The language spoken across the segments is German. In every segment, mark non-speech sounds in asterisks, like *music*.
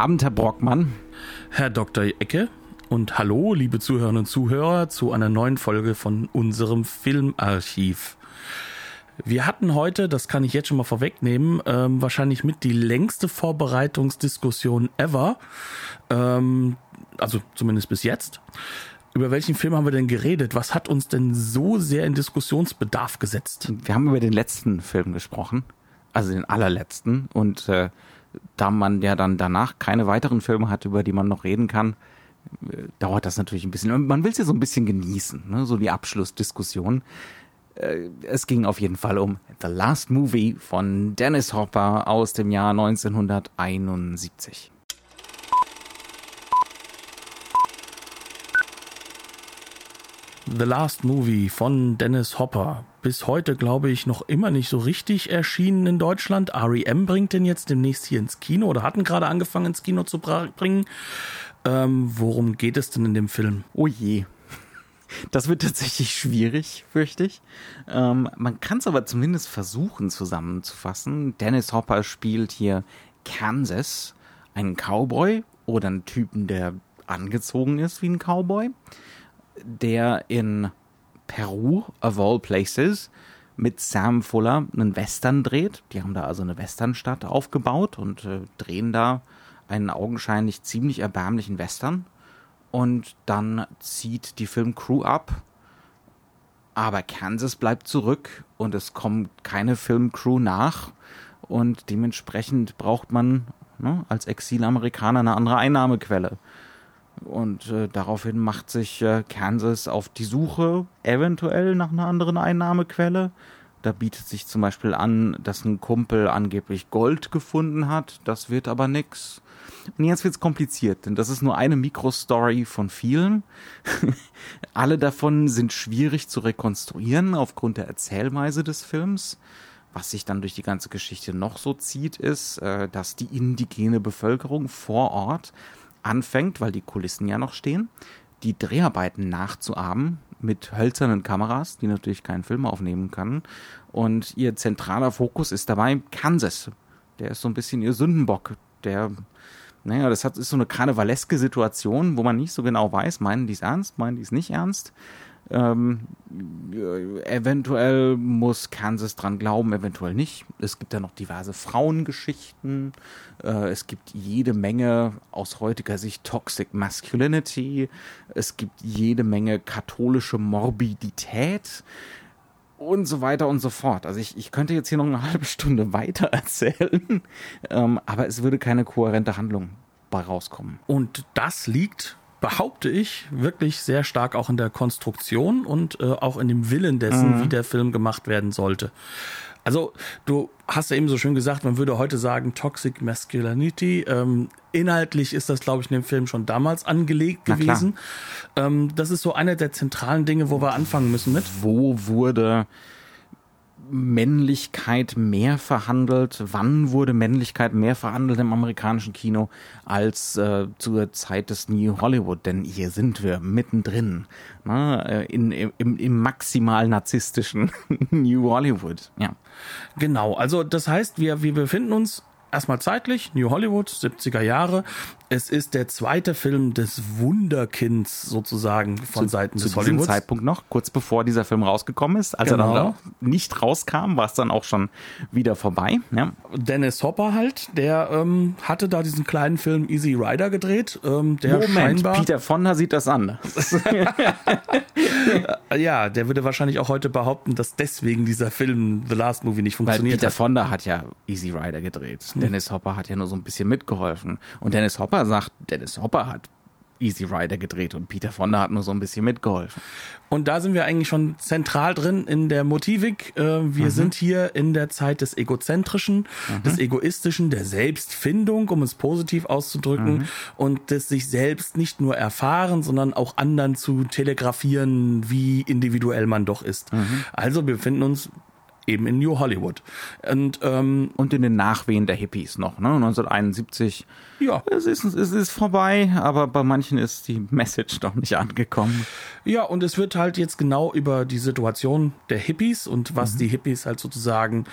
Abend, Herr Brockmann. Herr Dr. Ecke und hallo, liebe Zuhörerinnen und Zuhörer, zu einer neuen Folge von unserem Filmarchiv. Wir hatten heute, das kann ich jetzt schon mal vorwegnehmen, ähm, wahrscheinlich mit die längste Vorbereitungsdiskussion ever. Ähm, also zumindest bis jetzt. Über welchen Film haben wir denn geredet? Was hat uns denn so sehr in Diskussionsbedarf gesetzt? Wir haben über den letzten Film gesprochen, also den allerletzten. Und äh, da man ja dann danach keine weiteren Filme hat, über die man noch reden kann, äh, dauert das natürlich ein bisschen. Man will es ja so ein bisschen genießen, ne? so die Abschlussdiskussion. Äh, es ging auf jeden Fall um The Last Movie von Dennis Hopper aus dem Jahr 1971. The Last Movie von Dennis Hopper. Bis heute, glaube ich, noch immer nicht so richtig erschienen in Deutschland. REM bringt den jetzt demnächst hier ins Kino oder hatten gerade angefangen ins Kino zu bringen. Ähm, worum geht es denn in dem Film? Oh je. *laughs* Das wird tatsächlich schwierig, fürchte ich. Ähm, man kann es aber zumindest versuchen zusammenzufassen. Dennis Hopper spielt hier Kansas, einen Cowboy oder einen Typen, der angezogen ist wie ein Cowboy der in Peru, of all places, mit Sam Fuller einen Western dreht. Die haben da also eine Westernstadt aufgebaut und äh, drehen da einen augenscheinlich ziemlich erbärmlichen Western. Und dann zieht die Filmcrew ab. Aber Kansas bleibt zurück und es kommt keine Filmcrew nach. Und dementsprechend braucht man ne, als Exilamerikaner eine andere Einnahmequelle. Und äh, daraufhin macht sich äh, Kansas auf die Suche eventuell nach einer anderen Einnahmequelle. Da bietet sich zum Beispiel an, dass ein Kumpel angeblich Gold gefunden hat. Das wird aber nix. Und jetzt wird's kompliziert, denn das ist nur eine Mikrostory von vielen. *laughs* Alle davon sind schwierig zu rekonstruieren aufgrund der Erzählweise des Films. Was sich dann durch die ganze Geschichte noch so zieht, ist, äh, dass die indigene Bevölkerung vor Ort anfängt, weil die Kulissen ja noch stehen, die Dreharbeiten nachzuahmen mit hölzernen Kameras, die natürlich keinen Film aufnehmen können. Und ihr zentraler Fokus ist dabei Kansas. Der ist so ein bisschen ihr Sündenbock. Der, naja, das hat, ist so eine karnevaleske Situation, wo man nicht so genau weiß, meinen die es ernst, meinen die es nicht ernst. Ähm, eventuell muss Kansas dran glauben, eventuell nicht. Es gibt ja noch diverse Frauengeschichten. Äh, es gibt jede Menge aus heutiger Sicht Toxic Masculinity. Es gibt jede Menge katholische Morbidität und so weiter und so fort. Also ich, ich könnte jetzt hier noch eine *laughs* halbe Stunde weiter erzählen, ähm, aber es würde keine kohärente Handlung bei rauskommen. Und das liegt behaupte ich, wirklich sehr stark auch in der Konstruktion und äh, auch in dem Willen dessen, mhm. wie der Film gemacht werden sollte. Also, du hast ja eben so schön gesagt, man würde heute sagen Toxic Masculinity. Ähm, inhaltlich ist das, glaube ich, in dem Film schon damals angelegt gewesen. Ähm, das ist so eine der zentralen Dinge, wo wir anfangen müssen mit. Wo wurde Männlichkeit mehr verhandelt? Wann wurde Männlichkeit mehr verhandelt im amerikanischen Kino als äh, zur Zeit des New Hollywood? Denn hier sind wir mittendrin, ne? Äh, in, im, im maximal narzisstischen *laughs* New Hollywood. Ja. Genau, also das heißt, wir, wir befinden uns erstmal zeitlich, New Hollywood, 70er Jahre. Es ist der zweite Film des Wunderkinds sozusagen von zu, Seiten des Hollywoods. Zu diesem Zeitpunkt noch, kurz bevor dieser Film rausgekommen ist. Als genau. er dann genau. nicht rauskam, war es dann auch schon wieder vorbei. Ja. Dennis Hopper halt, der ähm, hatte da diesen kleinen Film Easy Rider gedreht. Ähm, der Moment, scheinbar Peter Fonda sieht das an. *laughs* ja, der würde wahrscheinlich auch heute behaupten, dass deswegen dieser Film The Last Movie nicht funktioniert Weil Peter hat. Fonda hat ja Easy Rider gedreht. Dennis Hopper hat ja nur so ein bisschen mitgeholfen. Und Dennis Hopper sagt, Dennis Hopper hat Easy Rider gedreht und Peter Fonda hat nur so ein bisschen mitgeholfen. Und da sind wir eigentlich schon zentral drin in der Motivik. Äh, wir mhm. sind hier in der Zeit des Egozentrischen, mhm. des Egoistischen, der Selbstfindung, um es positiv auszudrücken, mhm. und des sich selbst nicht nur erfahren, sondern auch anderen zu telegrafieren, wie individuell man doch ist. Mhm. Also wir befinden uns eben in New Hollywood. Und, ähm, und in den Nachwehen der Hippies noch, ne? 1971. Ja. Es ist, es ist vorbei, aber bei manchen ist die Message noch nicht angekommen. Ja, und es wird halt jetzt genau über die Situation der Hippies und was mhm. die Hippies halt sozusagen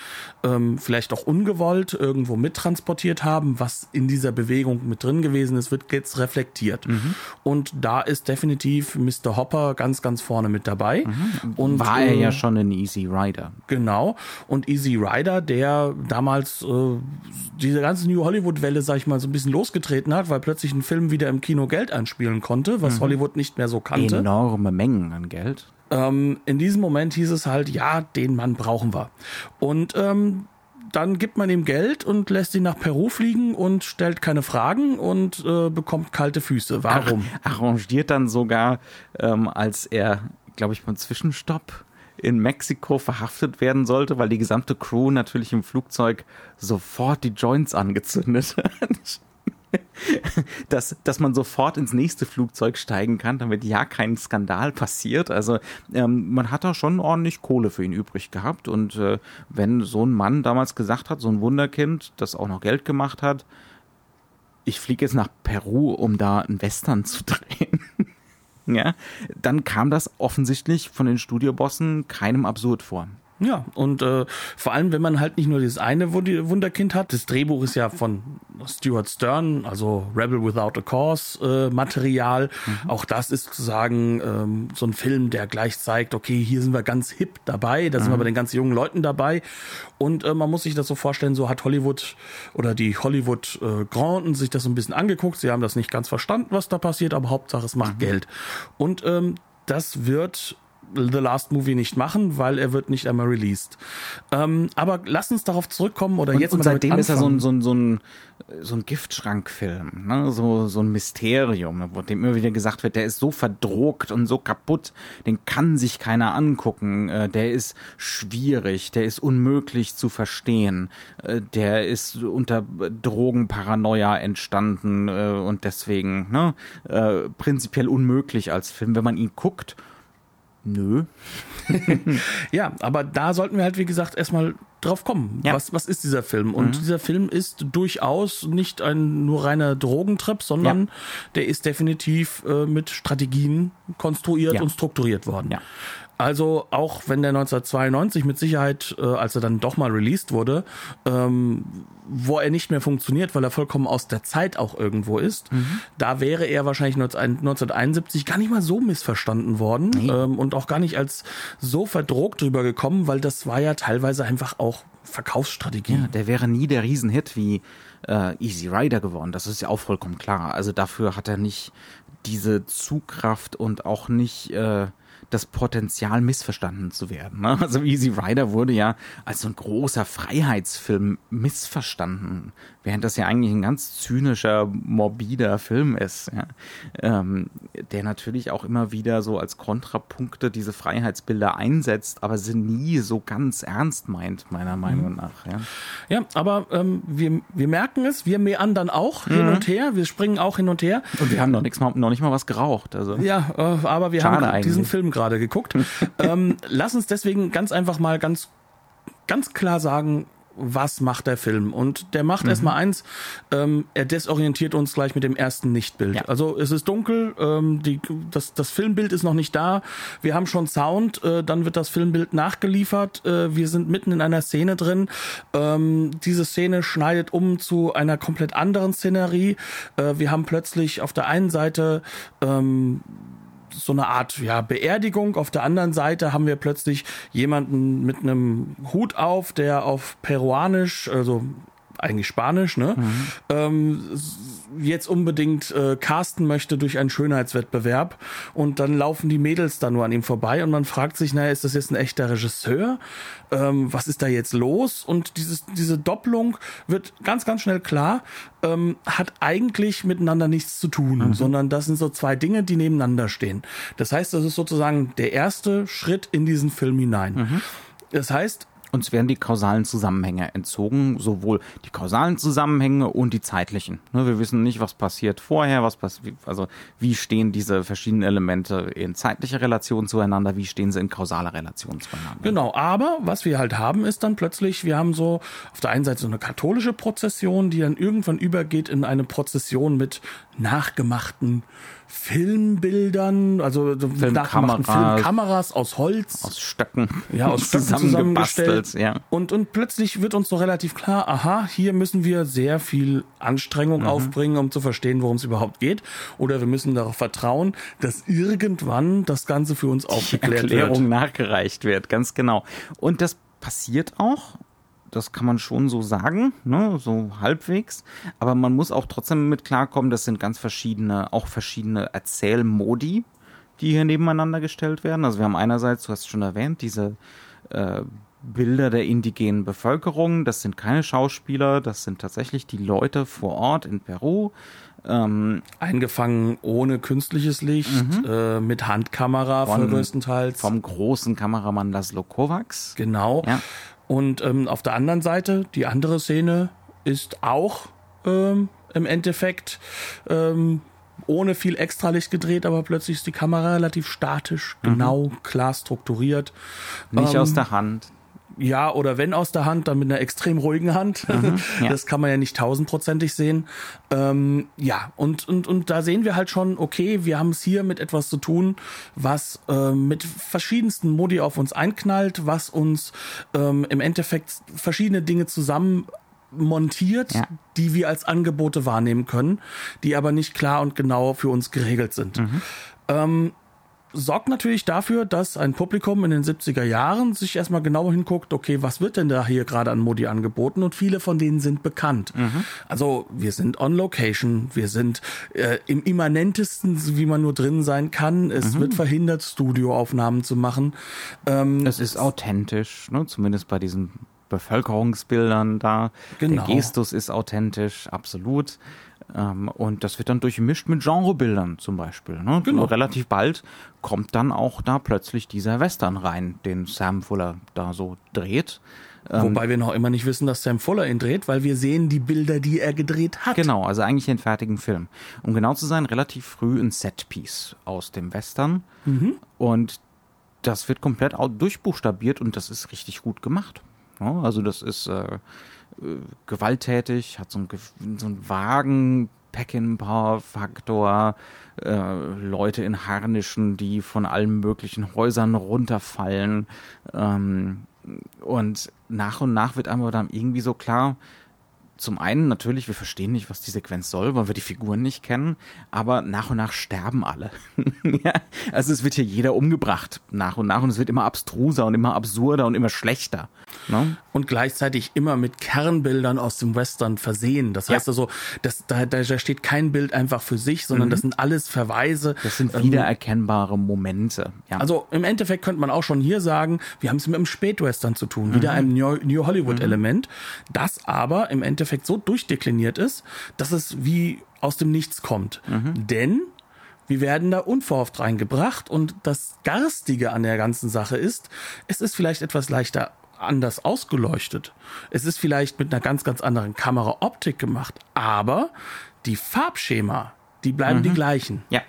ähm, vielleicht auch ungewollt irgendwo mittransportiert haben, was in dieser Bewegung mit drin gewesen ist, wird jetzt reflektiert. Mhm. Und da ist definitiv Mr. Hopper ganz, ganz vorne mit dabei. Mhm. Und, War er äh, ja schon ein Easy Rider. Genau. Und Easy Rider, der damals äh, diese ganze New Hollywood-Welle, sag ich mal, so ein bisschen losgetreten hat, weil plötzlich ein Film wieder im Kino Geld einspielen konnte, was mhm. Hollywood nicht mehr so kannte. Enorm enorme Mengen an Geld. Ähm, in diesem Moment hieß es halt, ja, den Mann brauchen wir. Und ähm, dann gibt man ihm Geld und lässt ihn nach Peru fliegen und stellt keine Fragen und äh, bekommt kalte Füße. Warum? *laughs* arrangiert dann sogar, ähm, als er, glaube ich, beim Zwischenstopp in Mexiko verhaftet werden sollte, weil die gesamte Crew natürlich im Flugzeug sofort die Joints angezündet hat. *laughs* dass, dass man sofort ins nächste Flugzeug steigen kann, damit ja kein Skandal passiert. Also ähm, man hat da schon ordentlich Kohle für ihn übrig gehabt. Und äh, wenn so ein Mann damals gesagt hat, so ein Wunderkind, das auch noch Geld gemacht hat, ich fliege jetzt nach Peru, um da einen Western zu *laughs* drehen. Ja, dann kam das offensichtlich von den Studiobossen keinem absurd vor. Ja, und äh, vor allem, wenn man halt nicht nur dieses eine Wunderkind hat, das Drehbuch ist ja von Stuart Stern, also Rebel Without a Cause äh, Material. Mhm. Auch das ist sozusagen ähm, so ein Film, der gleich zeigt, okay, hier sind wir ganz hip dabei, da sind wir mhm. bei den ganz jungen Leuten dabei. Und äh, man muss sich das so vorstellen, so hat Hollywood oder die Hollywood äh, Granden sich das so ein bisschen angeguckt. Sie haben das nicht ganz verstanden, was da passiert, aber Hauptsache es macht mhm. Geld. Und ähm, das wird The Last Movie nicht machen, weil er wird nicht einmal released. Ähm, aber lass uns darauf zurückkommen oder und, jetzt und mal seitdem ist er so ein, so ein, so ein, so ein Giftschrankfilm, ne? so, so ein Mysterium, wo dem immer wieder gesagt wird, der ist so verdruckt und so kaputt, den kann sich keiner angucken, äh, der ist schwierig, der ist unmöglich zu verstehen, äh, der ist unter Drogenparanoia entstanden äh, und deswegen ne? prinzipiell unmöglich als Film, wenn man ihn guckt Nö. *laughs* ja, aber da sollten wir halt, wie gesagt, erstmal drauf kommen. Ja. Was, was ist dieser Film? Und mhm. dieser Film ist durchaus nicht ein nur reiner Drogentrip, sondern ja. der ist definitiv äh, mit Strategien konstruiert ja. und strukturiert worden. Also auch wenn der 1992 mit Sicherheit, äh, als er dann doch mal released wurde, ähm, wo er nicht mehr funktioniert, weil er vollkommen aus der Zeit auch irgendwo ist, mhm. da wäre er wahrscheinlich 1971 gar nicht mal so missverstanden worden nee. ähm, und auch gar nicht als so verdruckt drüber gekommen, weil das war ja teilweise einfach auch Verkaufsstrategie. Ja, der wäre nie der Riesenhit wie äh, Easy Rider geworden. Das ist ja auch vollkommen klar. Also dafür hat er nicht diese Zugkraft und auch nicht äh, das Potenzial, missverstanden zu werden. Ne? Also Easy Rider wurde ja als so ein großer Freiheitsfilm missverstanden, während das ja eigentlich ein ganz zynischer, morbider Film ist, ja? ähm, der natürlich auch immer wieder so als Kontrapunkte diese Freiheitsbilder einsetzt, aber sie nie so ganz ernst meint, meiner mhm. Meinung nach. Ja, ja aber ähm, wir, wir merken es, wir meandern auch hin mhm. und her, wir springen auch hin und her. Und wir haben noch, nix, noch nicht mal was geraucht. Also. Ja, äh, aber wir Schade haben eigentlich. diesen Film gerade geguckt. *laughs* ähm, lass uns deswegen ganz einfach mal ganz, ganz klar sagen, was macht der Film? Und der macht mhm. erstmal eins, ähm, er desorientiert uns gleich mit dem ersten Nichtbild. Ja. Also es ist dunkel, ähm, die, das, das Filmbild ist noch nicht da, wir haben schon Sound, äh, dann wird das Filmbild nachgeliefert, äh, wir sind mitten in einer Szene drin, ähm, diese Szene schneidet um zu einer komplett anderen Szenerie, äh, wir haben plötzlich auf der einen Seite ähm, so eine Art ja, Beerdigung. Auf der anderen Seite haben wir plötzlich jemanden mit einem Hut auf, der auf Peruanisch, also eigentlich Spanisch, ne? Mhm. Ähm, jetzt unbedingt äh, casten möchte durch einen Schönheitswettbewerb und dann laufen die Mädels da nur an ihm vorbei und man fragt sich, naja, ist das jetzt ein echter Regisseur? Ähm, was ist da jetzt los? Und dieses, diese Doppelung wird ganz, ganz schnell klar, ähm, hat eigentlich miteinander nichts zu tun, mhm. sondern das sind so zwei Dinge, die nebeneinander stehen. Das heißt, das ist sozusagen der erste Schritt in diesen Film hinein. Mhm. Das heißt, uns werden die kausalen Zusammenhänge entzogen, sowohl die kausalen Zusammenhänge und die zeitlichen. Ne, wir wissen nicht, was passiert vorher, was passiert, also wie stehen diese verschiedenen Elemente in zeitlicher Relation zueinander, wie stehen sie in kausaler Relation zueinander. Genau, aber was wir halt haben, ist dann plötzlich, wir haben so auf der einen Seite so eine katholische Prozession, die dann irgendwann übergeht in eine Prozession mit nachgemachten Filmbildern, also Filmkameras, Filmkameras aus Holz. Aus Stöcken. Ja, aus Stöcken *laughs* zusammengestellt. Ja. Und, und plötzlich wird uns so relativ klar, aha, hier müssen wir sehr viel Anstrengung mhm. aufbringen, um zu verstehen, worum es überhaupt geht. Oder wir müssen darauf vertrauen, dass irgendwann das Ganze für uns aufgeklärt Die Erklärung wird. nachgereicht wird, ganz genau. Und das passiert auch das kann man schon so sagen, ne, so halbwegs. Aber man muss auch trotzdem mit klarkommen, das sind ganz verschiedene, auch verschiedene Erzählmodi, die hier nebeneinander gestellt werden. Also wir haben einerseits, du hast schon erwähnt, diese äh, Bilder der indigenen Bevölkerung. Das sind keine Schauspieler, das sind tatsächlich die Leute vor Ort in Peru. Ähm, Eingefangen ohne künstliches Licht, mhm. äh, mit Handkamera von, größtenteils. Vom großen Kameramann Laszlo Kovacs. Genau. Ja. Und ähm, auf der anderen Seite, die andere Szene ist auch ähm, im Endeffekt ähm, ohne viel Extralicht gedreht, aber plötzlich ist die Kamera relativ statisch, mhm. genau, klar strukturiert. Nicht aus ähm, der Hand ja, oder wenn aus der Hand, dann mit einer extrem ruhigen Hand. Mhm, ja. *laughs* Das kann man ja nicht tausendprozentig sehen. Ähm, ja, und, und, und da sehen wir halt schon, okay, wir haben es hier mit etwas zu tun, was äh, mit verschiedensten Modi auf uns einknallt, was uns ähm, im Endeffekt verschiedene Dinge zusammen montiert, ja. die wir als Angebote wahrnehmen können, die aber nicht klar und genau für uns geregelt sind. Mhm. Ähm, sorgt natürlich dafür, dass ein Publikum in den 70er Jahren sich erstmal genau hinguckt, okay, was wird denn da hier gerade an Modi angeboten? Und viele von denen sind bekannt. Mhm. Also wir sind on location, wir sind äh, im immanentesten, wie man nur drin sein kann. Es mhm. wird verhindert, Studioaufnahmen zu machen. Ähm, es ist authentisch, ne? zumindest bei diesen Bevölkerungsbildern da. Genau. Der Gestus ist authentisch, absolut. Ähm, und das wird dann durchmischt mit Genrebildern zum Beispiel. Ne? Genau. Relativ bald kommt dann auch da plötzlich dieser Western rein, den Sam Fuller da so dreht. Ähm, Wobei wir noch immer nicht wissen, dass Sam Fuller ihn dreht, weil wir sehen die Bilder, die er gedreht hat. Genau, also eigentlich den fertigen Film. Um genau zu sein, relativ früh ein Setpiece aus dem Western. Mhm. Und das wird komplett durchbuchstabiert und das ist richtig gut gemacht. Also das ist äh, gewalttätig, hat so einen, so einen vagen Pack-in-Power-Faktor, äh, Leute in Harnischen, die von allen möglichen Häusern runterfallen. Ähm, und nach und nach wird einem dann irgendwie so klar, zum einen natürlich, wir verstehen nicht, was die Sequenz soll, weil wir die Figuren nicht kennen, aber nach und nach sterben alle. *laughs* ja, also es wird hier jeder umgebracht, nach und nach, und es wird immer abstruser und immer absurder und immer schlechter. Ne? Und gleichzeitig immer mit Kernbildern aus dem Western versehen. Das heißt ja. also, das, da, da steht kein Bild einfach für sich, sondern mhm. das sind alles Verweise. Das sind ähm, wiedererkennbare Momente. Ja. Also im Endeffekt könnte man auch schon hier sagen, wir haben es mit einem Spätwestern zu tun, wieder mhm. einem New, New Hollywood-Element, mhm. das aber im Endeffekt Endeffekt so durchdekliniert ist, dass es wie aus dem Nichts kommt. Mhm. Denn wir werden da unverhofft reingebracht und das Garstige an der ganzen Sache ist, es ist vielleicht etwas leichter anders ausgeleuchtet. Es ist vielleicht mit einer ganz, ganz anderen Kameraoptik gemacht, aber die Farbschema, die bleiben mhm. die gleichen. Ja.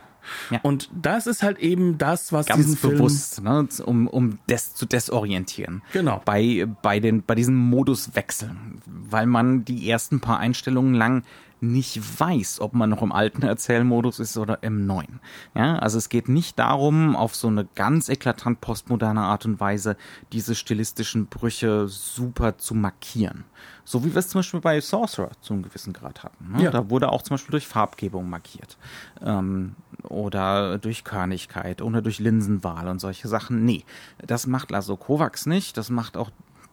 Ja. Und das ist halt eben das, was ganz diesen bewusst, Film ne, um, um des, zu desorientieren. Genau. Bei, bei, den, bei diesem Moduswechsel, weil man die ersten paar Einstellungen lang nicht weiß, ob man noch im alten Erzählmodus ist oder im neuen. Ja, also es geht nicht darum, auf so eine ganz eklatant postmoderne Art und Weise diese stilistischen Brüche super zu markieren. So wie wir es zum Beispiel bei Sorcerer zu einem gewissen Grad hatten. Ne? Ja. Da wurde auch zum Beispiel durch Farbgebung markiert. Ähm, oder durch Körnigkeit oder durch Linsenwahl und solche Sachen. Nee, das macht Lasso Kovacs nicht. Das macht auch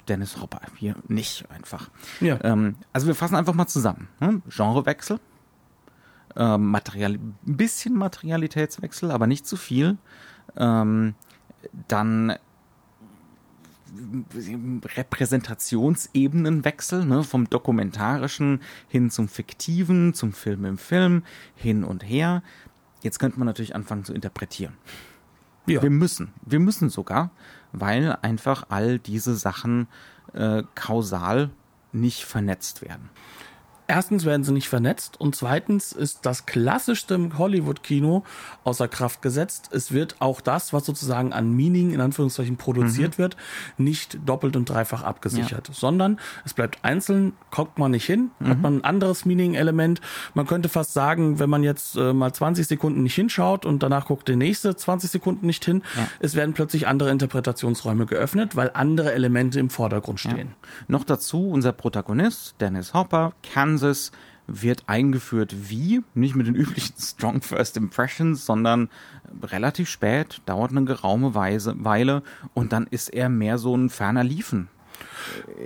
Dennis Hopper. Hier nicht einfach. Ja. Ähm, also wir fassen einfach mal zusammen. Ne? Genrewechsel, ähm, Material, ein bisschen Materialitätswechsel, aber nicht zu viel. Ähm, dann Repräsentationsebenenwechsel, ne, vom dokumentarischen hin zum fiktiven, zum Film im Film, hin und her. Jetzt könnte man natürlich anfangen zu interpretieren. Ja. Wir müssen, wir müssen sogar, weil einfach all diese Sachen äh, kausal nicht vernetzt werden. Erstens werden sie nicht vernetzt und zweitens ist das klassischste Hollywood-Kino außer Kraft gesetzt. Es wird auch das, was sozusagen an Meaning in Anführungszeichen produziert wird, nicht doppelt und dreifach abgesichert, sondern es bleibt einzeln, kommt man nicht hin, hat man ein anderes Meaning-Element. Man könnte fast sagen, wenn man jetzt äh, mal 20 Sekunden nicht hinschaut und danach guckt der nächste 20 Sekunden nicht hin, Ja. es werden plötzlich andere Interpretationsräume geöffnet, weil andere Elemente im Vordergrund stehen. Noch dazu unser Protagonist, Dennis Hopper, Kansas, wird eingeführt wie, nicht mit den üblichen *laughs* Strong First Impressions, sondern relativ spät, dauert eine geraume Weise, Weile und dann ist er mehr so ein ferner Liefen.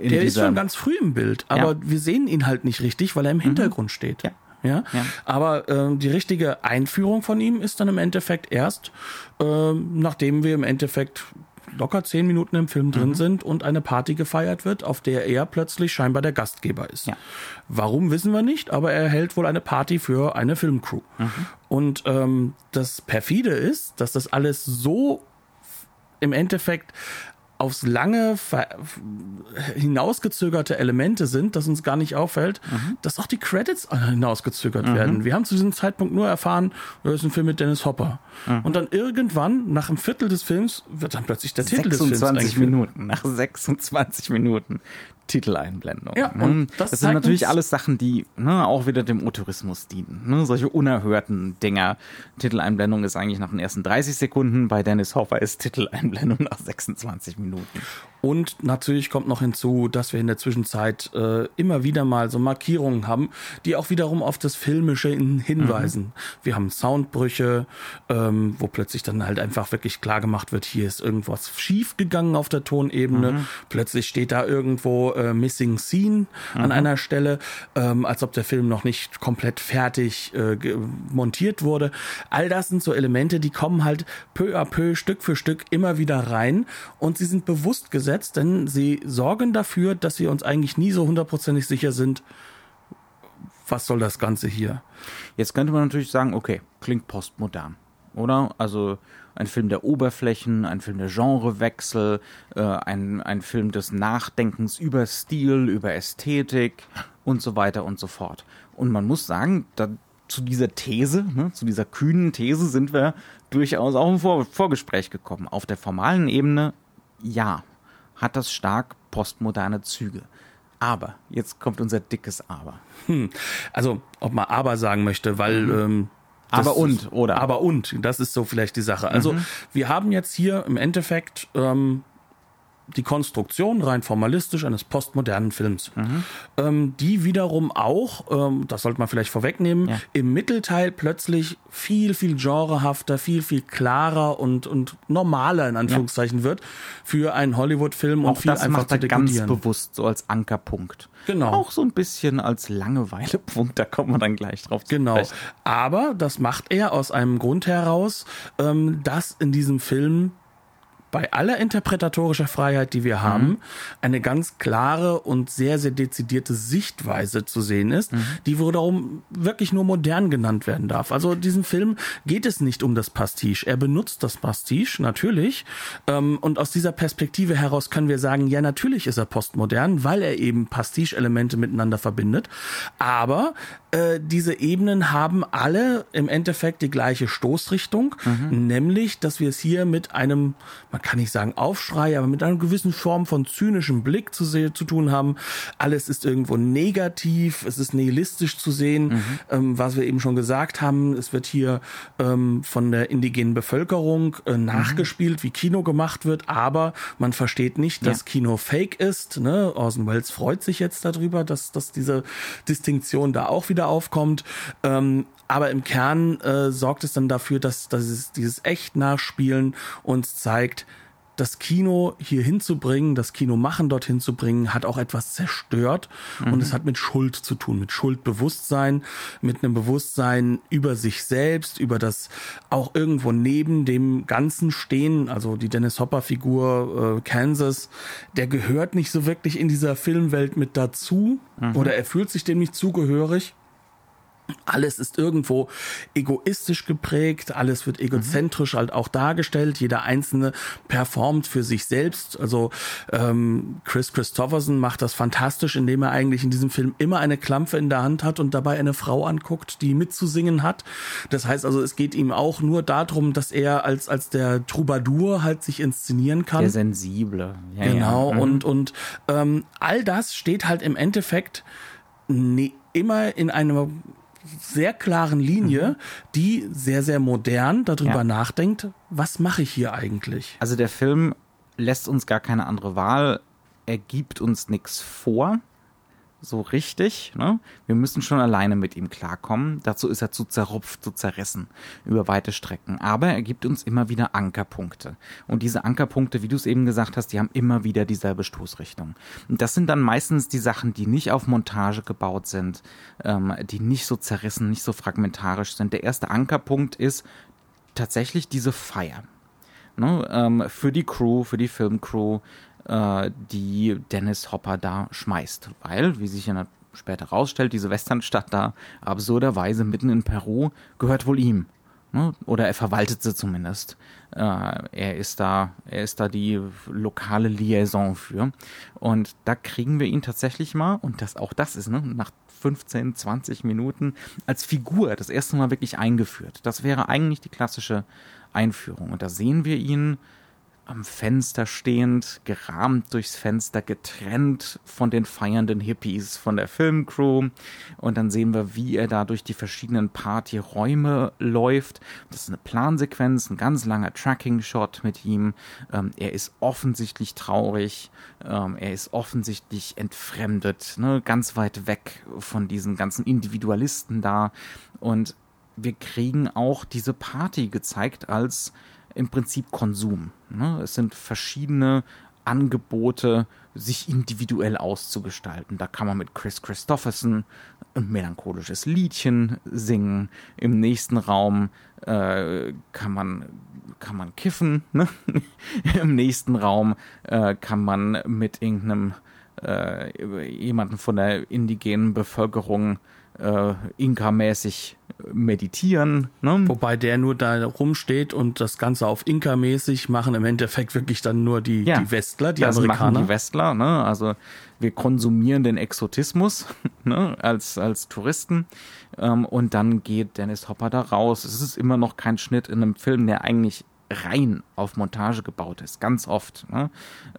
In Der ist schon ganz früh im Bild, aber Ja. Mhm. wir sehen ihn halt nicht richtig, weil er im Hintergrund steht. Ja. Ja? Ja. Aber ähm, die richtige Einführung von ihm ist dann im Endeffekt erst, ähm, nachdem wir im Endeffekt locker zehn Minuten im Film Mhm. drin sind und eine Party gefeiert wird, auf der er plötzlich scheinbar der Gastgeber ist. Ja. Warum wissen wir nicht, aber er hält wohl eine Party für eine Filmcrew. Mhm. Und ähm, das perfide ist, dass das alles so im Endeffekt aufs lange hinausgezögerte Elemente sind, dass uns gar nicht auffällt, Mhm. dass auch die Credits hinausgezögert werden. Wir haben zu diesem Zeitpunkt nur erfahren, das ist ein Film mit Dennis Hopper. Mhm. Und dann irgendwann, nach einem Viertel des Films, wird dann plötzlich der Titel des Films 26 eingeführt. Minuten, nach 26 Minuten Titeleinblendung. Ja, und das das sind natürlich alles Sachen, die ne, auch wieder dem Autorismus dienen. Ne? Solche unerhörten Dinger. Titeleinblendung ist eigentlich nach den ersten 30 Sekunden, bei Dennis Hopper ist Titeleinblendung nach 26 Minuten. Minuten. Und natürlich kommt noch hinzu, dass wir in der Zwischenzeit äh, immer wieder mal so Markierungen haben, die auch wiederum auf das Filmische hin hinweisen. Wir haben Soundbrüche, ähm, wo plötzlich dann halt einfach wirklich klar gemacht wird, hier ist irgendwas schief gegangen auf der Tonebene. Plötzlich steht da irgendwo äh, Missing Scene an einer Stelle, ähm, als ob der Film noch nicht komplett fertig äh, montiert wurde. All das sind so Elemente, die kommen halt peu à peu, Stück für Stück immer wieder rein und sie sind bewusst gesetzt, denn sie sorgen dafür, dass wir uns eigentlich nie so hundertprozentig sicher sind, was soll das Ganze hier? Jetzt könnte man natürlich sagen, okay, klingt postmodern, oder? Also ein Film der Oberflächen, ein Film der Genrewechsel, äh, ein, ein Film des Nachdenkens über Stil, über Ästhetik und so weiter und so fort. Und man muss sagen, da, zu dieser These, ne, zu dieser kühnen These sind wir durchaus auch im Vor Vorgespräch gekommen. Auf der formalen Ebene, ja, hat das stark postmoderne Züge. Aber, jetzt kommt unser dickes Aber. Hm. Also, ob man aber sagen möchte, weil. Ähm, das Aber und, oder? Aber und, das ist so vielleicht die Sache. Also, wir haben jetzt hier im Endeffekt ähm, die Konstruktion rein formalistisch eines postmodernen Films, ähm, die wiederum auch, ähm, das sollte man vielleicht vorwegnehmen, Ja. im Mittelteil plötzlich viel, viel genrehafter, viel, viel klarer und, und normaler in Anführungszeichen wird für einen Hollywood-Film und viel das einfach macht er ganz bewusst so als Ankerpunkt. Genau. Auch so ein bisschen als Langeweilepunkt, *laughs* da kommen wir dann gleich drauf zu Genau. sprechen. Aber das macht er aus einem Grund heraus, ähm, dass in diesem Film bei aller interpretatorischer Freiheit, die wir haben, eine ganz klare und sehr, sehr dezidierte Sichtweise zu sehen ist, die wiederum wirklich nur modern genannt werden darf. Also diesem Film geht es nicht um das Pastiche. Er benutzt das Pastiche, natürlich. Ähm, und aus dieser Perspektive heraus können wir sagen, ja, natürlich ist er postmodern, weil er eben Pastiche-Elemente miteinander verbindet. Aber äh, diese Ebenen haben alle im Endeffekt die gleiche Stoßrichtung, nämlich, dass wir es hier mit einem, man kann nicht sagen Aufschrei, aber mit einer gewissen Form von zynischem Blick zu, zu tun haben. Alles ist irgendwo negativ, es ist nihilistisch zu sehen, ähm, was wir eben schon gesagt haben. Es wird hier ähm, von der indigenen Bevölkerung äh, nachgespielt, wie Kino gemacht wird, aber man versteht nicht, dass Ja. Kino fake ist. Ne? Orson Welles freut sich jetzt darüber, dass, dass diese Distinktion da auch wieder aufkommt. Ähm, aber im Kern äh, sorgt es dann dafür, dass, dass es dieses echt Nachspielen uns zeigt, das Kino hier hinzubringen, das Kino machen dorthin zu bringen, hat auch etwas zerstört mhm. und es hat mit Schuld zu tun, mit Schuldbewusstsein, mit einem Bewusstsein über sich selbst, über das auch irgendwo neben dem Ganzen stehen, also die Dennis Hopper Figur äh, Kansas, der gehört nicht so wirklich in dieser Filmwelt mit dazu mhm. oder er fühlt sich dem nicht zugehörig. Alles ist irgendwo egoistisch geprägt, alles wird egozentrisch mhm. halt auch dargestellt, jeder Einzelne performt für sich selbst. Also ähm, Chris Christopherson macht das fantastisch, indem er eigentlich in diesem Film immer eine Klampe in der Hand hat und dabei eine Frau anguckt, die mitzusingen hat. Das heißt also, es geht ihm auch nur darum, dass er als, als der Troubadour halt sich inszenieren kann. Der Sensible. Ja, genau, ja. Mhm. und, und ähm, all das steht halt im Endeffekt ne, immer in einem sehr klaren Linie, mhm. die sehr, sehr modern darüber ja. nachdenkt, was mache ich hier eigentlich? Also der Film lässt uns gar keine andere Wahl. Er gibt uns nichts vor so richtig. Ne? Wir müssen schon alleine mit ihm klarkommen. Dazu ist er zu zerrupft, zu zerrissen über weite Strecken. Aber er gibt uns immer wieder Ankerpunkte. Und diese Ankerpunkte, wie du es eben gesagt hast, die haben immer wieder dieselbe Stoßrichtung. Und das sind dann meistens die Sachen, die nicht auf Montage gebaut sind, ähm, die nicht so zerrissen, nicht so fragmentarisch sind. Der erste Ankerpunkt ist tatsächlich diese Feier. Ne? Ähm, für die Crew, für die Filmcrew, die Dennis Hopper da schmeißt. Weil, wie sich ja später rausstellt, diese Westernstadt da absurderweise mitten in Peru gehört wohl ihm. Ne? Oder er verwaltet sie zumindest. Äh, er ist da, er ist da die lokale Liaison für. Und da kriegen wir ihn tatsächlich mal, und das auch das ist, ne, nach 15, 20 Minuten als Figur das erste Mal wirklich eingeführt. Das wäre eigentlich die klassische Einführung. Und da sehen wir ihn am Fenster stehend, gerahmt durchs Fenster, getrennt von den feiernden Hippies, von der Filmcrew. Und dann sehen wir, wie er da durch die verschiedenen Partyräume läuft. Das ist eine Plansequenz, ein ganz langer Tracking-Shot mit ihm. Ähm, er ist offensichtlich traurig. Ähm, er ist offensichtlich entfremdet, ne? ganz weit weg von diesen ganzen Individualisten da. Und wir kriegen auch diese Party gezeigt als im Prinzip Konsum. Ne? Es sind verschiedene Angebote, sich individuell auszugestalten. Da kann man mit Chris Christopherson ein melancholisches Liedchen singen. Im nächsten Raum äh, kann man kann man kiffen. Ne? *laughs* Im nächsten Raum äh, kann man mit irgendeinem äh, jemanden von der indigenen Bevölkerung äh, Inka-mäßig meditieren. Ne? Wobei der nur da rumsteht und das Ganze auf Inka-mäßig machen im Endeffekt wirklich dann nur die, ja, die Westler, die das Amerikaner. Machen die Westler, ne? Also wir konsumieren den Exotismus *laughs* ne? als, als Touristen. Ähm, und dann geht Dennis Hopper da raus. Es ist immer noch kein Schnitt in einem Film, der eigentlich rein auf Montage gebaut ist, ganz oft. Ne?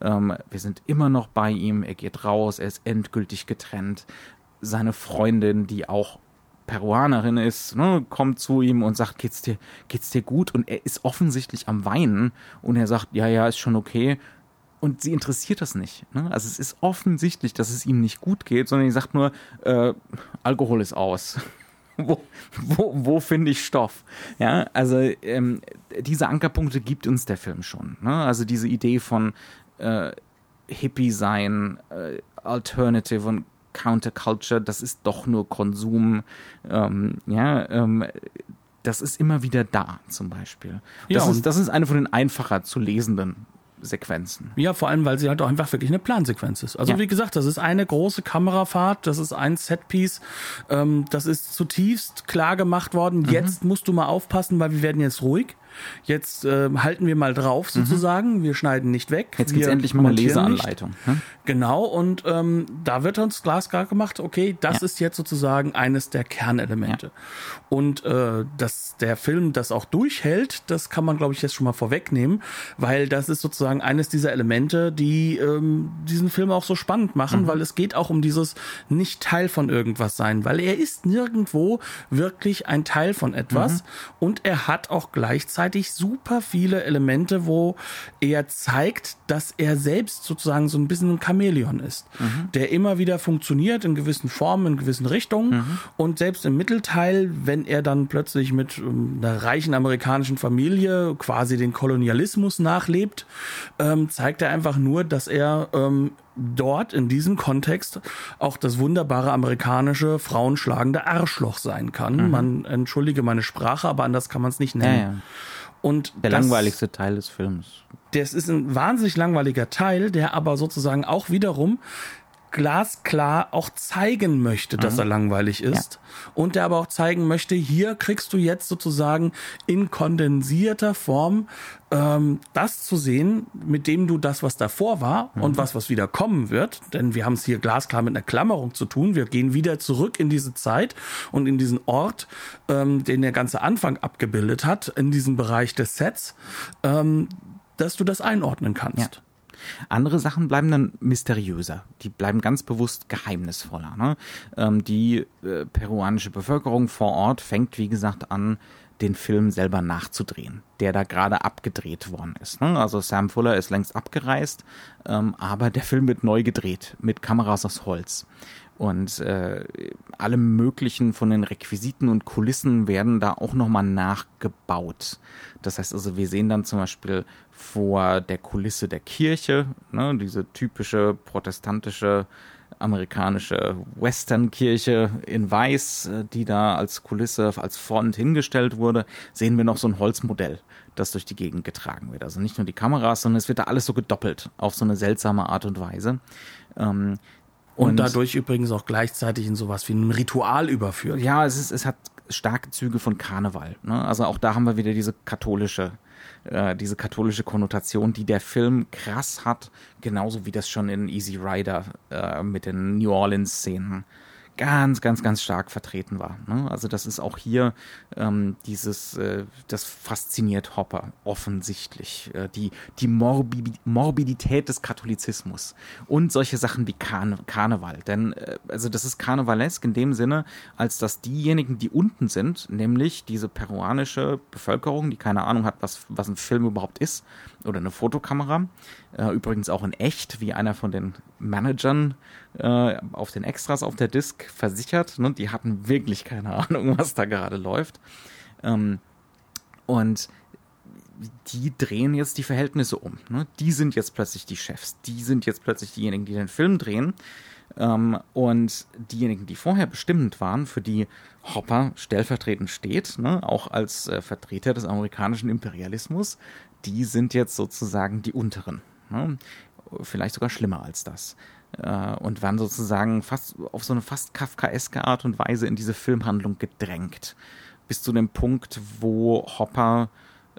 Ähm, wir sind immer noch bei ihm, er geht raus, er ist endgültig getrennt seine Freundin, die auch Peruanerin ist, ne, kommt zu ihm und sagt, geht's dir, geht's dir gut? Und er ist offensichtlich am Weinen und er sagt, ja, ja, ist schon okay. Und sie interessiert das nicht. Ne? Also es ist offensichtlich, dass es ihm nicht gut geht, sondern sie sagt nur, äh, Alkohol ist aus. *laughs* wo wo, wo finde ich Stoff? Ja, also ähm, diese Ankerpunkte gibt uns der Film schon. Ne? Also diese Idee von äh, Hippie sein, äh, Alternative und Counterculture, das ist doch nur Konsum. Ähm, ja, ähm, das ist immer wieder da, zum Beispiel. Das, ja, ist, das ist eine von den einfacher zu lesenden Sequenzen. Ja, vor allem, weil sie halt auch einfach wirklich eine Plansequenz ist. Also ja. wie gesagt, das ist eine große Kamerafahrt, das ist ein Setpiece, ähm, das ist zutiefst klar gemacht worden. Mhm. Jetzt musst du mal aufpassen, weil wir werden jetzt ruhig. Jetzt äh, halten wir mal drauf mhm. sozusagen. Mhm. Wir schneiden nicht weg. Jetzt gibt's endlich mal eine Leseanleitung. Hm? Genau, und ähm, da wird uns glasklar gemacht, okay, das ja. ist jetzt sozusagen eines der Kernelemente. Ja. Und äh, dass der Film das auch durchhält, das kann man, glaube ich, jetzt schon mal vorwegnehmen, weil das ist sozusagen eines dieser Elemente, die ähm, diesen Film auch so spannend machen, mhm. weil es geht auch um dieses nicht Teil von irgendwas sein, weil er ist nirgendwo wirklich ein Teil von etwas mhm. und er hat auch gleichzeitig gleichzeitig super viele Elemente, wo er zeigt, dass er selbst sozusagen so ein bisschen ein Chamäleon ist, mhm. der immer wieder funktioniert in gewissen Formen, in gewissen Richtungen mhm. und selbst im Mittelteil, wenn er dann plötzlich mit ähm, einer reichen amerikanischen Familie quasi den Kolonialismus nachlebt, ähm, zeigt er einfach nur, dass er ähm, dort in diesem Kontext auch das wunderbare amerikanische frauenschlagende Arschloch sein kann. Mhm. Man entschuldige meine Sprache, aber anders kann man es nicht nennen. Ja, ja. Und der das, langweiligste Teil des Films. Das ist ein wahnsinnig langweiliger Teil, der aber sozusagen auch wiederum glasklar auch zeigen möchte, dass mhm. er langweilig ist. Ja. Und der aber auch zeigen möchte, hier kriegst du jetzt sozusagen in kondensierter Form ähm, das zu sehen, mit dem du das, was davor war mhm. und was, was wieder kommen wird, denn wir haben es hier glasklar mit einer Klammerung zu tun. Wir gehen wieder zurück in diese Zeit und in diesen Ort, ähm, den der ganze Anfang abgebildet hat, in diesem Bereich des Sets, ähm, dass du das einordnen kannst. Ja. Andere Sachen bleiben dann mysteriöser. Die bleiben ganz bewusst geheimnisvoller. Ne? Ähm, die äh, peruanische Bevölkerung vor Ort fängt, wie gesagt, an, den Film selber nachzudrehen, der da gerade abgedreht worden ist. Ne? Also Sam Fuller ist längst abgereist, ähm, aber der Film wird neu gedreht mit Kameras aus Holz. Und äh, alle möglichen von den Requisiten und Kulissen werden da auch nochmal nachgebaut. Das heißt also, wir sehen dann zum Beispiel vor der Kulisse der Kirche, ne, diese typische protestantische amerikanische Western-Kirche in Weiß, äh, die da als Kulisse, als Front hingestellt wurde, sehen wir noch so ein Holzmodell, das durch die Gegend getragen wird. Also nicht nur die Kameras, sondern es wird da alles so gedoppelt auf so eine seltsame Art und Weise. Ähm, und, und, dadurch übrigens auch gleichzeitig in sowas wie ein Ritual überführt. Ja, es, ist, es hat starke Züge von Karneval. Ne? Also auch da haben wir wieder diese katholische äh, diese katholische Konnotation, die der Film krass hat, genauso wie das schon in Easy Rider äh, mit den New Orleans-Szenen ganz, ganz, ganz stark vertreten war. Ne? Also das ist auch hier ähm, dieses, äh, das fasziniert Hopper offensichtlich. Äh, die die Morbi Morbidität des Katholizismus und solche Sachen wie Karne Karneval. Denn äh, also das ist karnevalesk in dem Sinne, als dass diejenigen, die unten sind, nämlich diese peruanische Bevölkerung, die keine Ahnung hat, was, was ein Film überhaupt ist, oder eine Fotokamera, äh, übrigens auch in echt, wie einer von den Managern äh, auf den Extras auf der Disc versichert. Ne? Die hatten wirklich keine *laughs* Ahnung, was da gerade läuft. Ähm, und die drehen jetzt die Verhältnisse um. Ne? Die sind jetzt plötzlich die Chefs. Die sind jetzt plötzlich diejenigen, die den Film drehen. Ähm, und diejenigen, die vorher bestimmend waren, für die Hopper stellvertretend steht, ne, auch als äh, Vertreter des amerikanischen Imperialismus, die sind jetzt sozusagen die unteren. Ne? Vielleicht sogar schlimmer als das. Äh, und werden sozusagen fast auf so eine fast kafkaeske Art und Weise in diese Filmhandlung gedrängt. Bis zu dem Punkt, wo Hopper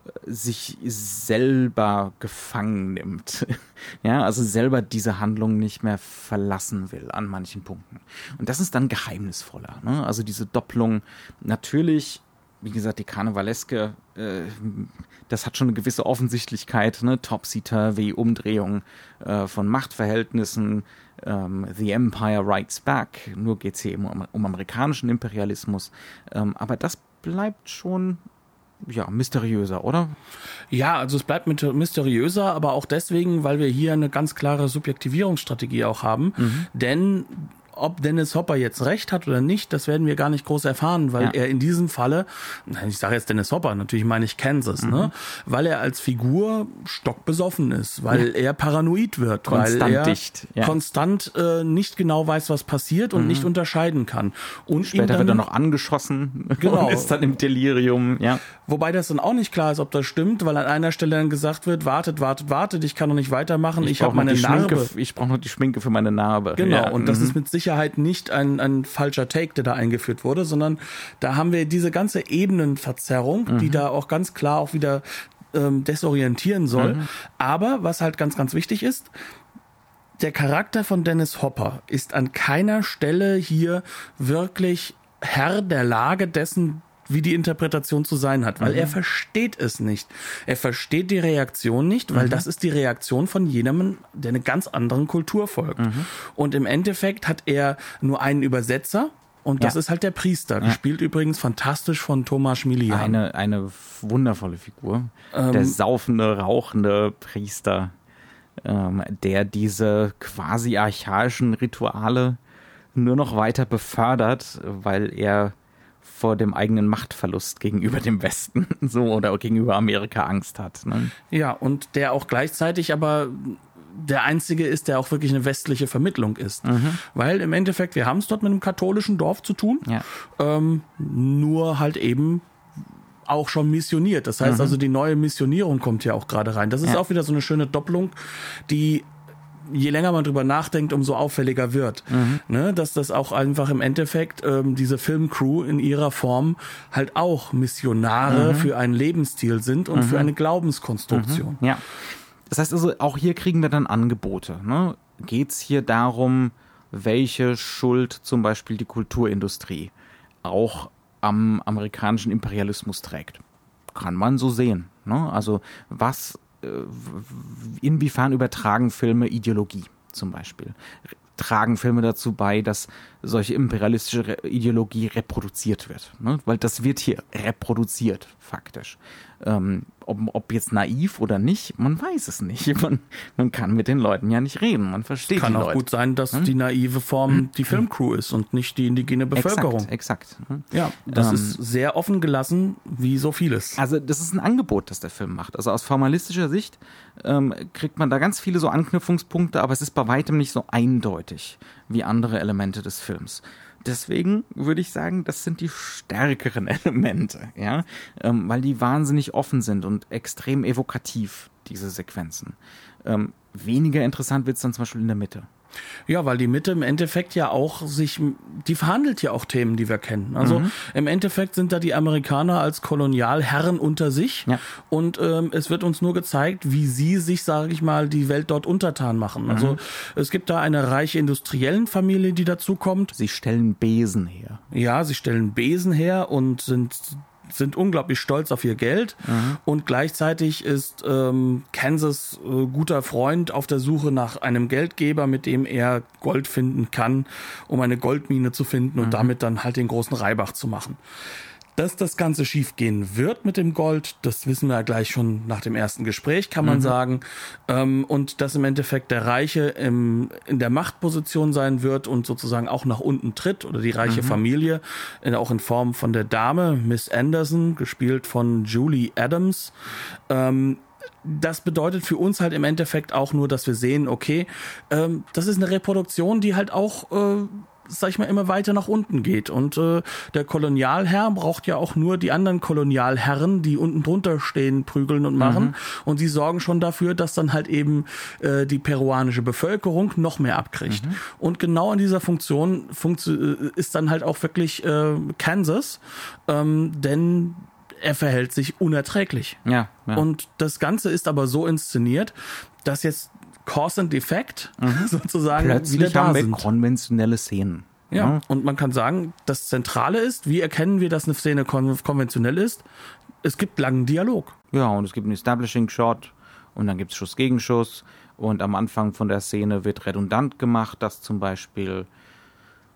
äh, sich selber gefangen nimmt. *laughs* ja, also selber diese Handlung nicht mehr verlassen will an manchen Punkten. Und das ist dann geheimnisvoller. Ne? Also diese Doppelung. Natürlich wie gesagt, die Karnevaleske, äh, das hat schon eine gewisse Offensichtlichkeit, ne? Topseater wie Umdrehung äh, von Machtverhältnissen, ähm, The Empire Writes Back, nur geht es hier eben um, um, amerikanischen Imperialismus. Ähm, aber das bleibt schon ja, mysteriöser, oder? Ja, also es bleibt mysteriöser, aber auch deswegen, weil wir hier eine ganz klare Subjektivierungsstrategie auch haben. Mhm. Denn ob Dennis Hopper jetzt recht hat oder nicht, das werden wir gar nicht groß erfahren, weil ja. er in diesem Falle, ich sage jetzt Dennis Hopper, natürlich meine ich Kansas, ne? mhm. ne? weil er als Figur stockbesoffen ist, weil ja. er paranoid wird, konstant weil er dicht. Ja. konstant äh, nicht genau weiß, was passiert und mhm. nicht unterscheiden kann. Und später dann, wird er noch angeschossen *laughs* genau. und ist dann im Delirium. Ja. Wobei das dann auch nicht klar ist, ob das stimmt, weil an einer Stelle dann gesagt wird, wartet, wartet, wartet, ich kann noch nicht weitermachen, ich, ich habe meine Narbe. Schminke, ich brauche noch die Schminke für meine Narbe. Genau, und das mhm. ist mit Sicherheit Sicherheit nicht ein, ein falscher Take, der da eingeführt wurde, sondern da haben wir diese ganze Ebenenverzerrung, mhm. die da auch ganz klar auch wieder ähm, desorientieren soll. Mhm. Aber was halt ganz, ganz wichtig ist, der Charakter von Dennis Hopper ist an keiner Stelle hier wirklich Herr der Lage dessen, wie die Interpretation zu sein hat, weil mhm. er versteht es nicht. Er versteht die Reaktion nicht, weil mhm. das ist die Reaktion von jenem, der eine ganz anderen Kultur folgt. Mhm. Und im Endeffekt hat er nur einen Übersetzer, Und das Ja. ist halt der Priester. Gespielt übrigens fantastisch von Thomas Milian. Eine, eine wundervolle Figur. Ähm, der saufende, rauchende Priester, ähm, der diese quasi archaischen Rituale nur noch weiter befördert, weil er vor dem eigenen Machtverlust gegenüber dem Westen *laughs* so oder gegenüber Amerika Angst hat. Ne? Ja, und der auch gleichzeitig aber der einzige ist, der auch wirklich eine westliche Vermittlung ist. Mhm. Weil im Endeffekt, wir haben es dort mit einem katholischen Dorf zu tun, Ja. ähm, nur halt eben auch schon missioniert. Das heißt also, die neue Missionierung kommt ja auch gerade rein. Das ist Mhm. Ja. auch wieder so eine schöne Doppelung, die je länger man drüber nachdenkt, umso auffälliger wird. Mhm. Ne? Dass das auch einfach im Endeffekt ähm, diese Filmcrew in ihrer Form halt auch Missionare Mhm. für einen Lebensstil sind und für eine Glaubenskonstruktion. Ja. Das heißt also, auch hier kriegen wir dann Angebote. Ne? Geht es hier darum, welche Schuld zum Beispiel die Kulturindustrie auch am amerikanischen Imperialismus trägt? Kann man so sehen. Ne? Also was, inwiefern übertragen Filme Ideologie zum Beispiel? Tragen Filme dazu bei, dass solche imperialistische Ideologie reproduziert wird? Ne? Weil das wird hier reproduziert, faktisch. Ähm, ob, ob jetzt naiv oder nicht, man weiß es nicht. *laughs* Man, man kann mit den Leuten ja nicht reden. Man versteht Kann die auch Leute. gut sein, dass die naive Form die Filmcrew ist und nicht die indigene Bevölkerung. Exakt, exakt. ne? Ja, das Ähm, ist sehr offen gelassen, wie so vieles. Also das ist ein Angebot, das der Film macht. Also aus formalistischer Sicht ähm, kriegt man da ganz viele so Anknüpfungspunkte, aber es ist bei weitem nicht so eindeutig wie andere Elemente des Films. Deswegen würde ich sagen, das sind die stärkeren *laughs* Elemente, ja, ähm, weil die wahnsinnig offen sind und extrem evokativ, diese Sequenzen. Ähm, weniger interessant wird es dann zum Beispiel in der Mitte. Ja, weil die Mitte im Endeffekt ja auch sich, die verhandelt ja auch Themen, die wir kennen. Also Mhm. im Endeffekt sind da die Amerikaner als Kolonialherren unter sich Ja. und ähm, es wird uns nur gezeigt, wie sie sich, sage ich mal, die Welt dort untertan machen. Mhm. Also es gibt da eine reiche industriellen Familie, die dazu kommt. Sie stellen Besen her. Ja, sie stellen Besen her und sind sind unglaublich stolz auf ihr Geld. Und gleichzeitig ist ähm, Kansas äh, guter Freund auf der Suche nach einem Geldgeber, mit dem er Gold finden kann, um eine Goldmine zu finden und damit dann halt den großen Reibach zu machen. Dass das Ganze schief gehen wird mit dem Gold, das wissen wir ja gleich schon nach dem ersten Gespräch, kann man sagen. Ähm, und dass im Endeffekt der Reiche im, in der Machtposition sein wird und sozusagen auch nach unten tritt oder die reiche Familie, äh, auch in Form von der Dame, Miss Anderson, gespielt von Julie Adams. Ähm, das bedeutet für uns halt im Endeffekt auch nur, dass wir sehen, okay, ähm, das ist eine Reproduktion, die halt auch, äh, sag ich mal, immer weiter nach unten geht. Und äh, der Kolonialherr braucht ja auch nur die anderen Kolonialherren, die unten drunter stehen, prügeln und machen. Und sie sorgen schon dafür, dass dann halt eben äh, die peruanische Bevölkerung noch mehr abkriegt. Und genau in dieser Funktion funktio äh, ist dann halt auch wirklich äh, Kansas, ähm, denn er verhält sich unerträglich. Ja, ja. Und das Ganze ist aber so inszeniert, dass jetzt Cause and Effect *laughs* sozusagen wieder plötzlich da haben wir sind. konventionelle Szenen. Ja, und man kann sagen, das Zentrale ist, wie erkennen wir, dass eine Szene kon konventionell ist? Es gibt langen Dialog. Ja, und es gibt einen Establishing Shot und dann gibt es Schuss gegen Schuss. Und am Anfang von der Szene wird redundant gemacht, dass zum Beispiel.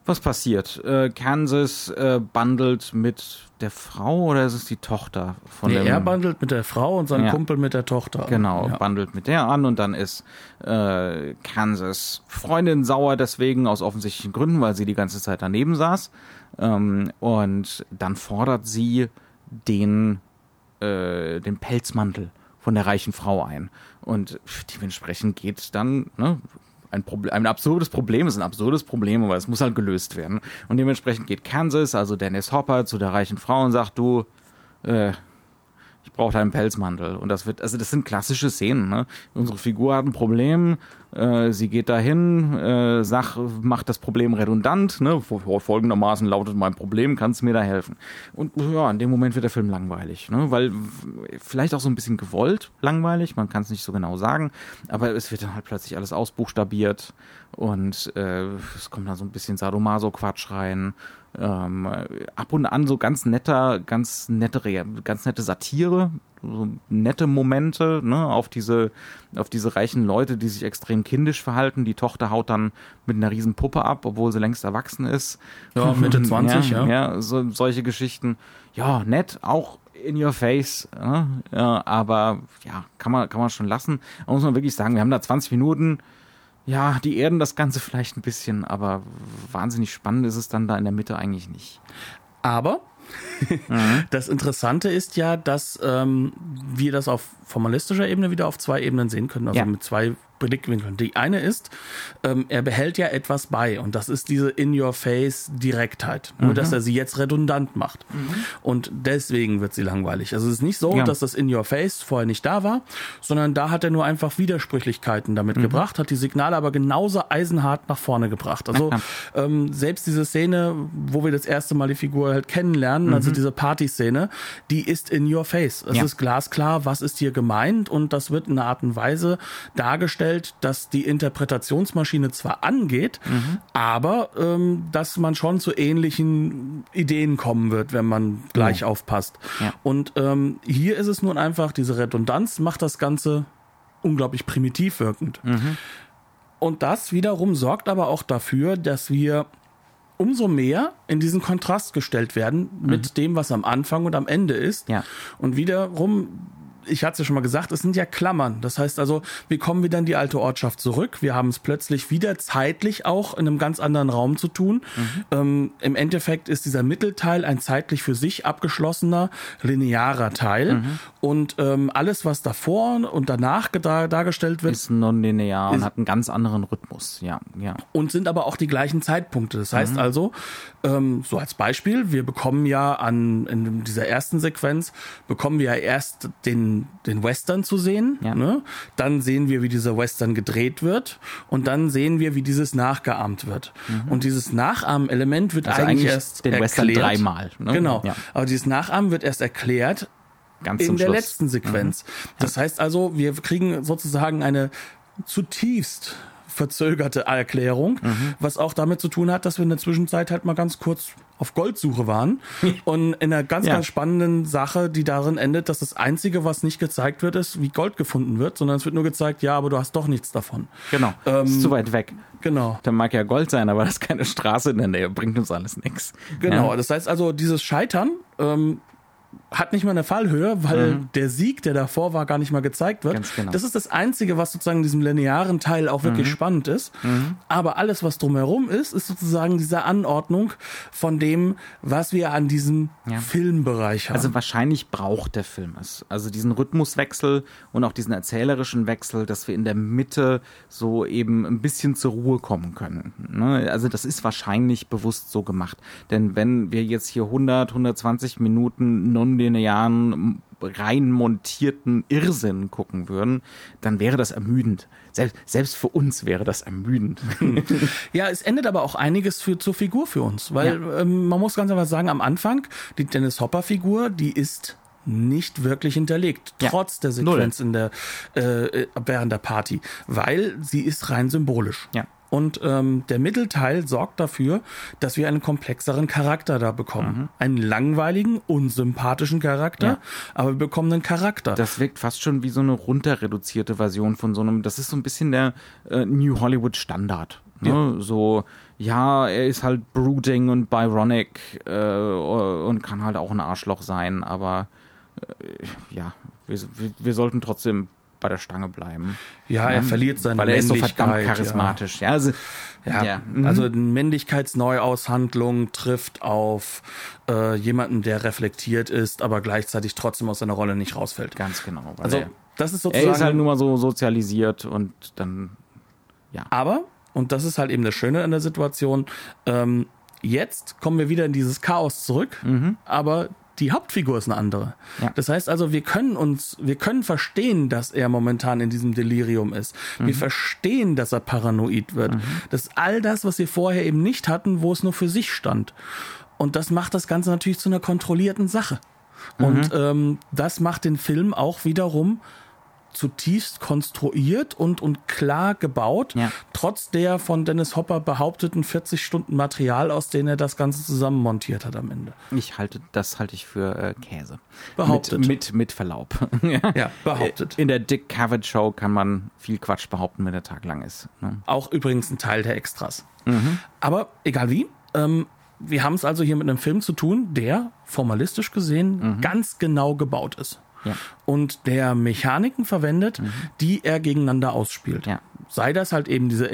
Was passiert? Äh, Kansas äh, bundelt mit der Frau oder ist es die Tochter von Nee, dem? er bandelt mit der Frau und sein Ja. Kumpel mit der Tochter. Genau, Ja. bundelt mit der an und dann ist äh, Kansas Freundin sauer deswegen aus offensichtlichen Gründen, weil sie die ganze Zeit daneben saß. Ähm, und dann fordert sie den, äh, den Pelzmantel von der reichen Frau ein. Und dementsprechend geht dann, ne, ein, Problem, ein absurdes Problem ist ein absurdes Problem, aber es muss halt gelöst werden. Und dementsprechend geht Kansas, also Dennis Hopper, zu der reichen Frau und sagt, du, äh, ich brauche deinen Pelzmantel. Und das wird, also das sind klassische Szenen. Ne? Unsere Figur hat ein Problem, äh, sie geht dahin, äh, sag, macht das Problem redundant. Ne? Fol- Folgendermaßen lautet mein Problem, kannst du mir da helfen? Und ja, in dem Moment wird der Film langweilig, ne? weil vielleicht auch so ein bisschen gewollt langweilig, man kann es nicht so genau sagen, aber es wird dann halt plötzlich alles ausbuchstabiert und äh, es kommt dann so ein bisschen Sadomaso-Quatsch rein. Ähm, ab und an so ganz netter, ganz nette, ganz nette Satire so nette Momente, ne, auf diese, auf diese reichen Leute, die sich extrem kindisch verhalten. Die Tochter haut dann mit einer riesen Puppe ab, obwohl sie längst erwachsen ist. Ja, Mitte *laughs* 20, ja. Ja, ja so, solche Geschichten. Ja, nett, auch in your face, ne? ja, aber ja, kann man, kann man schon lassen. Da muss man wirklich sagen, wir haben da 20 Minuten, ja, die erden das Ganze vielleicht ein bisschen, aber wahnsinnig spannend ist es dann da in der Mitte eigentlich nicht. Aber mhm. *laughs* das Interessante ist ja, dass ähm, wir das auf formalistischer Ebene wieder auf zwei Ebenen sehen können, also ja. mit zwei Blickwinkeln. Die eine ist, ähm, er behält ja etwas bei und das ist diese In-Your-Face-Direktheit. Nur, mhm. dass er sie jetzt redundant macht. Mhm. Und deswegen wird sie langweilig. Also es ist nicht so, ja. dass das In-Your-Face vorher nicht da war, sondern da hat er nur einfach Widersprüchlichkeiten damit mhm. gebracht, hat die Signale aber genauso eisenhart nach vorne gebracht. Also ähm, selbst diese Szene, wo wir das erste Mal die Figur halt kennenlernen, also mhm. diese Party-Szene, die ist In-Your-Face. Es ja. ist glasklar, was ist hier gemeint und das wird in einer Art und Weise dargestellt, festgestellt, dass die Interpretationsmaschine zwar angeht, mhm. aber ähm, dass man schon zu ähnlichen Ideen kommen wird, wenn man gleich ja. aufpasst. Ja. Und ähm, hier ist es nun einfach, diese Redundanz macht das Ganze unglaublich primitiv wirkend. Mhm. Und das wiederum sorgt aber auch dafür, dass wir umso mehr in diesen Kontrast gestellt werden mit mhm. dem, was am Anfang und am Ende ist. Ja. Und wiederum ich hatte es ja schon mal gesagt, es sind ja Klammern. Das heißt also, wir kommen wieder in die alte Ortschaft zurück. Wir haben es plötzlich wieder zeitlich auch in einem ganz anderen Raum zu tun. Mhm. Ähm, Im Endeffekt ist dieser Mittelteil ein zeitlich für sich abgeschlossener, linearer Teil. Mhm. Und ähm, alles, was davor und danach dar dargestellt wird, ist nonlinear und hat einen ganz anderen Rhythmus. Ja, ja. Und sind aber auch die gleichen Zeitpunkte. Das heißt mhm. also, ähm, so als Beispiel, wir bekommen ja an in dieser ersten Sequenz bekommen wir ja erst den den, Western zu sehen. Ja. Ne? Dann sehen wir, wie dieser Western gedreht wird. Und dann sehen wir, wie dieses nachgeahmt wird. Mhm. Und dieses Nachahmen-Element wird also eigentlich, eigentlich, erst den erklärt. Western dreimal. Ne? Genau. Ja. Aber dieses Nachahmen wird erst erklärt Ganz in der Schluss. letzten Sequenz. Mhm. Das heißt also, wir kriegen sozusagen eine zutiefst verzögerte Erklärung, mhm. was auch damit zu tun hat, dass wir in der Zwischenzeit halt mal ganz kurz auf Goldsuche waren *laughs* und in einer ganz, ja. ganz spannenden Sache, die darin endet, dass das Einzige, was nicht gezeigt wird, ist, wie Gold gefunden wird, sondern es wird nur gezeigt, ja, aber du hast doch nichts davon. Genau. Ähm, ist zu weit weg. Genau. Da mag ja Gold sein, aber das ist keine Straße in der Nähe, bringt uns alles nichts. Genau. Ja. Das heißt also, dieses Scheitern ähm, hat nicht mal eine Fallhöhe, weil mhm. der Sieg, der davor war, gar nicht mal gezeigt wird. Genau. Das ist das Einzige, was sozusagen in diesem linearen Teil auch wirklich mhm. spannend ist. Mhm. Aber alles, was drumherum ist, ist sozusagen diese Anordnung von dem, was wir an diesem ja. Filmbereich haben. Also wahrscheinlich braucht der Film es. Also diesen Rhythmuswechsel und auch diesen erzählerischen Wechsel, dass wir in der Mitte so eben ein bisschen zur Ruhe kommen können. Ne? Also das ist wahrscheinlich bewusst so gemacht. Denn wenn wir jetzt hier 100, 120 Minuten nonlinearen, rein montierten Irrsinn gucken würden, dann wäre das ermüdend. Selbst, selbst für uns wäre das ermüdend. *laughs* ja, es endet aber auch einiges für, zur Figur für uns, weil ja. ähm, man muss ganz einfach sagen, am Anfang, die Dennis Hopper Figur, die ist nicht wirklich hinterlegt, ja. trotz der Sequenz Null. in der äh, während der Party, weil sie ist rein symbolisch. Ja. Und ähm, der Mittelteil sorgt dafür, dass wir einen komplexeren Charakter da bekommen. Mhm. Einen langweiligen, unsympathischen Charakter, ja. aber wir bekommen einen Charakter. Das wirkt fast schon wie so eine runterreduzierte Version von so einem, das ist so ein bisschen der äh, New Hollywood Standard. Ne? Ja. So, ja, er ist halt brooding und Byronic äh, und kann halt auch ein Arschloch sein, aber äh, ja, wir, wir, wir sollten trotzdem bei der Stange bleiben. Ja, er verliert seine Weil er ist so verdammt charismatisch. Ja, ja also, ja, ja. Mhm. also Männlichkeitsneuaushandlung trifft auf äh, jemanden, der reflektiert ist, aber gleichzeitig trotzdem aus seiner Rolle nicht rausfällt. Ganz genau. Also er, das ist sozusagen. Er ist halt nur mal so sozialisiert und dann ja. Aber und das ist halt eben das Schöne an der Situation. Ähm, jetzt kommen wir wieder in dieses Chaos zurück, mhm. aber die Hauptfigur ist eine andere. Ja. Das heißt also, wir können uns, wir können verstehen, dass er momentan in diesem Delirium ist. Mhm. Wir verstehen, dass er paranoid wird. Mhm. Das all das, was wir vorher eben nicht hatten, wo es nur für sich stand. Und das macht das Ganze natürlich zu einer kontrollierten Sache. Mhm. Und ähm, das macht den Film auch wiederum zutiefst konstruiert und, und klar gebaut, Ja. trotz der von Dennis Hopper behaupteten 40 Stunden Material, aus denen er das Ganze zusammen montiert hat am Ende. Ich halte, das halte ich für äh, Käse. Behauptet. Mit, mit, mit Verlaub. *laughs* Ja, behauptet. In der Dick Cavett Show kann man viel Quatsch behaupten, wenn der Tag lang ist. Ne? Auch übrigens ein Teil der Extras. Mhm. Aber egal wie, ähm, wir haben es also hier mit einem Film zu tun, der formalistisch gesehen ganz genau gebaut ist. Mhm. Ja. Und der Mechaniken verwendet, die er gegeneinander ausspielt. Ja. Sei das halt eben diese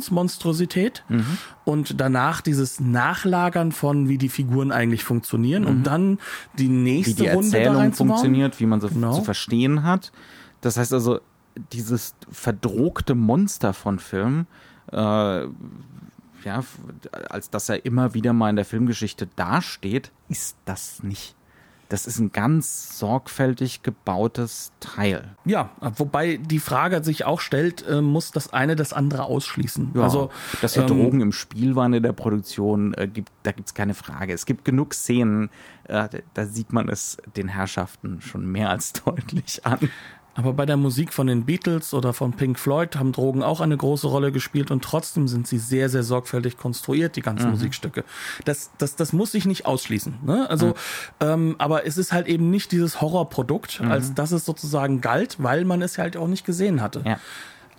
Interpretationsmonstrosität Mhm. und danach dieses Nachlagern von, wie die Figuren eigentlich funktionieren, um dann die Mhm. Wie nächste die Runde da Erzählung reinzubauen. funktioniert, wie man sie Genau. zu verstehen hat. Das heißt also, dieses verdrohte Monster von Film, äh, ja, als dass er immer wieder mal in der Filmgeschichte dasteht, ist das nicht. Das ist ein ganz sorgfältig gebautes Teil. Ja, wobei die Frage sich auch stellt, äh, muss das eine das andere ausschließen? Ja, also, dass hier ähm, Drogen im Spiel waren in der Produktion, äh, gibt, da gibt's keine Frage. Es gibt genug Szenen, äh, da sieht man es den Herrschaften schon mehr als *laughs* deutlich an. Aber bei der Musik von den Beatles oder von Pink Floyd haben Drogen auch eine große Rolle gespielt und trotzdem sind sie sehr, sehr sorgfältig konstruiert, die ganzen Musikstücke. Das, das, das muss sich nicht ausschließen. Ne? Also, ähm, aber es ist halt eben nicht dieses Horrorprodukt, als dass es sozusagen galt, weil man es halt auch nicht gesehen hatte. Ja.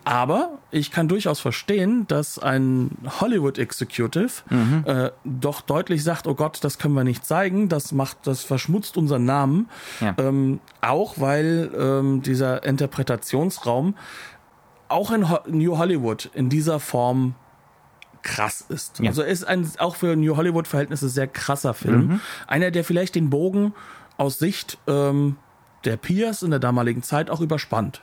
Aber ich kann durchaus verstehen, dass ein Hollywood Executive äh, doch deutlich sagt, oh Gott, das können wir nicht zeigen, das macht, das verschmutzt unseren Namen. Ja. Ähm, auch weil ähm, dieser Interpretationsraum auch in Ho New Hollywood in dieser Form krass ist. Ja. Also ist ein auch für New Hollywood Verhältnisse sehr krasser Film. Einer, der vielleicht den Bogen aus Sicht ähm, der Peers in der damaligen Zeit auch überspannt.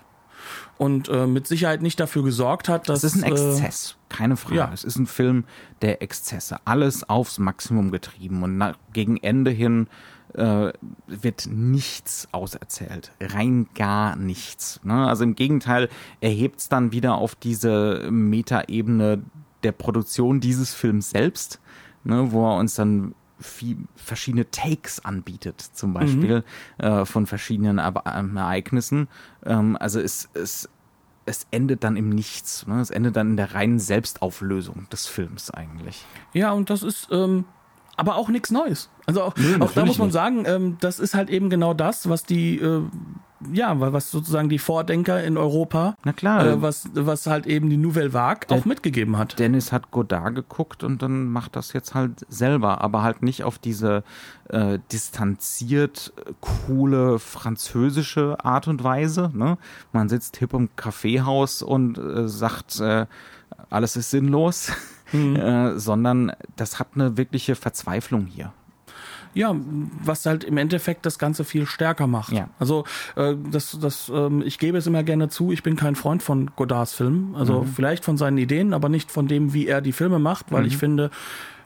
Und äh, mit Sicherheit nicht dafür gesorgt hat, dass Es ist ein äh, Exzess, keine Frage. ja. Es ist ein Film der Exzesse. Alles aufs Maximum getrieben. Und nach, gegen Ende hin äh, wird nichts auserzählt. Rein gar nichts. Ne? Also im Gegenteil, er hebt es dann wieder auf diese Metaebene der Produktion dieses Films selbst, ne? wo er uns dann viel, verschiedene Takes anbietet, zum Beispiel äh, von verschiedenen ähm, Ereignissen. Ähm, also es, es, es endet dann im Nichts. Ne? Es endet dann in der reinen Selbstauflösung des Films eigentlich. Ja, und das ist ähm, aber auch nichts Neues. Also auch, Nö, auch da muss man nicht. sagen, ähm, das ist halt eben genau das, was die, äh, ja, was sozusagen die Vordenker in Europa, Na klar. äh, was, was halt eben die Nouvelle Vague auch mitgegeben hat. Dennis hat Godard geguckt und dann macht das jetzt halt selber, aber halt nicht auf diese äh, distanziert, äh, coole französische Art und Weise. Ne? Man sitzt hip im Kaffeehaus und äh, sagt, äh, alles ist sinnlos, *laughs* äh, sondern das hat eine wirkliche Verzweiflung hier. Ja, was halt im Endeffekt das Ganze viel stärker macht. Ja. Also äh, das, das, ähm, ich gebe es immer gerne zu, ich bin kein Freund von Godards Filmen. Also Mhm. vielleicht von seinen Ideen, aber nicht von dem, wie er die Filme macht, weil ich Mhm. finde,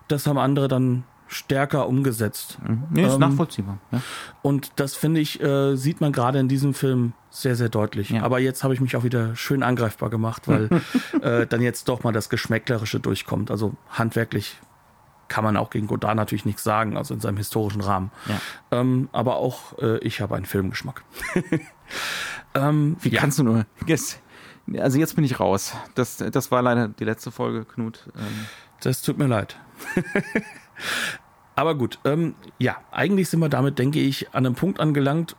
das haben andere dann stärker umgesetzt. Nee, ist Ähm, nachvollziehbar. Ja. Und das finde ich, äh, sieht man gerade in diesem Film sehr, sehr deutlich. Ja. Aber jetzt habe ich mich auch wieder schön angreifbar gemacht, weil *laughs* äh, dann jetzt doch mal das Geschmäcklerische durchkommt. Also handwerklich kann man auch gegen Godard natürlich nichts sagen, also in seinem historischen Rahmen. Ja. Ähm, aber auch äh, ich habe einen Filmgeschmack. *laughs* ähm, Wie ja. kannst du nur? Jetzt, also jetzt bin ich raus. Das, das war leider die letzte Folge, Knut. Ähm, Das tut mir leid. *laughs* Aber gut, ähm, ja, eigentlich sind wir damit, denke ich, an einem Punkt angelangt.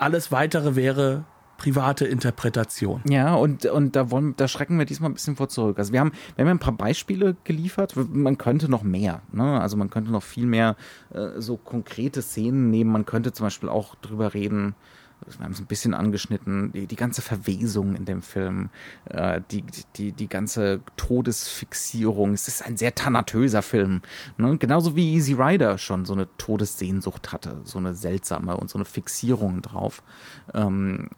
Alles weitere wäre private Interpretation. Ja, und, und da, wollen, da schrecken wir diesmal ein bisschen vor zurück. Also wir haben, wir haben ein paar Beispiele geliefert. Man könnte noch mehr. Ne? Also man könnte noch viel mehr äh, so konkrete Szenen nehmen. Man könnte zum Beispiel auch drüber reden, wir haben es ein bisschen angeschnitten, die, die ganze Verwesung in dem Film, äh, die, die, die ganze Todesfixierung. Es ist ein sehr tanatöser Film. Ne? Genauso wie Easy Rider schon so eine Todessehnsucht hatte, so eine seltsame und so eine Fixierung drauf. Ähm,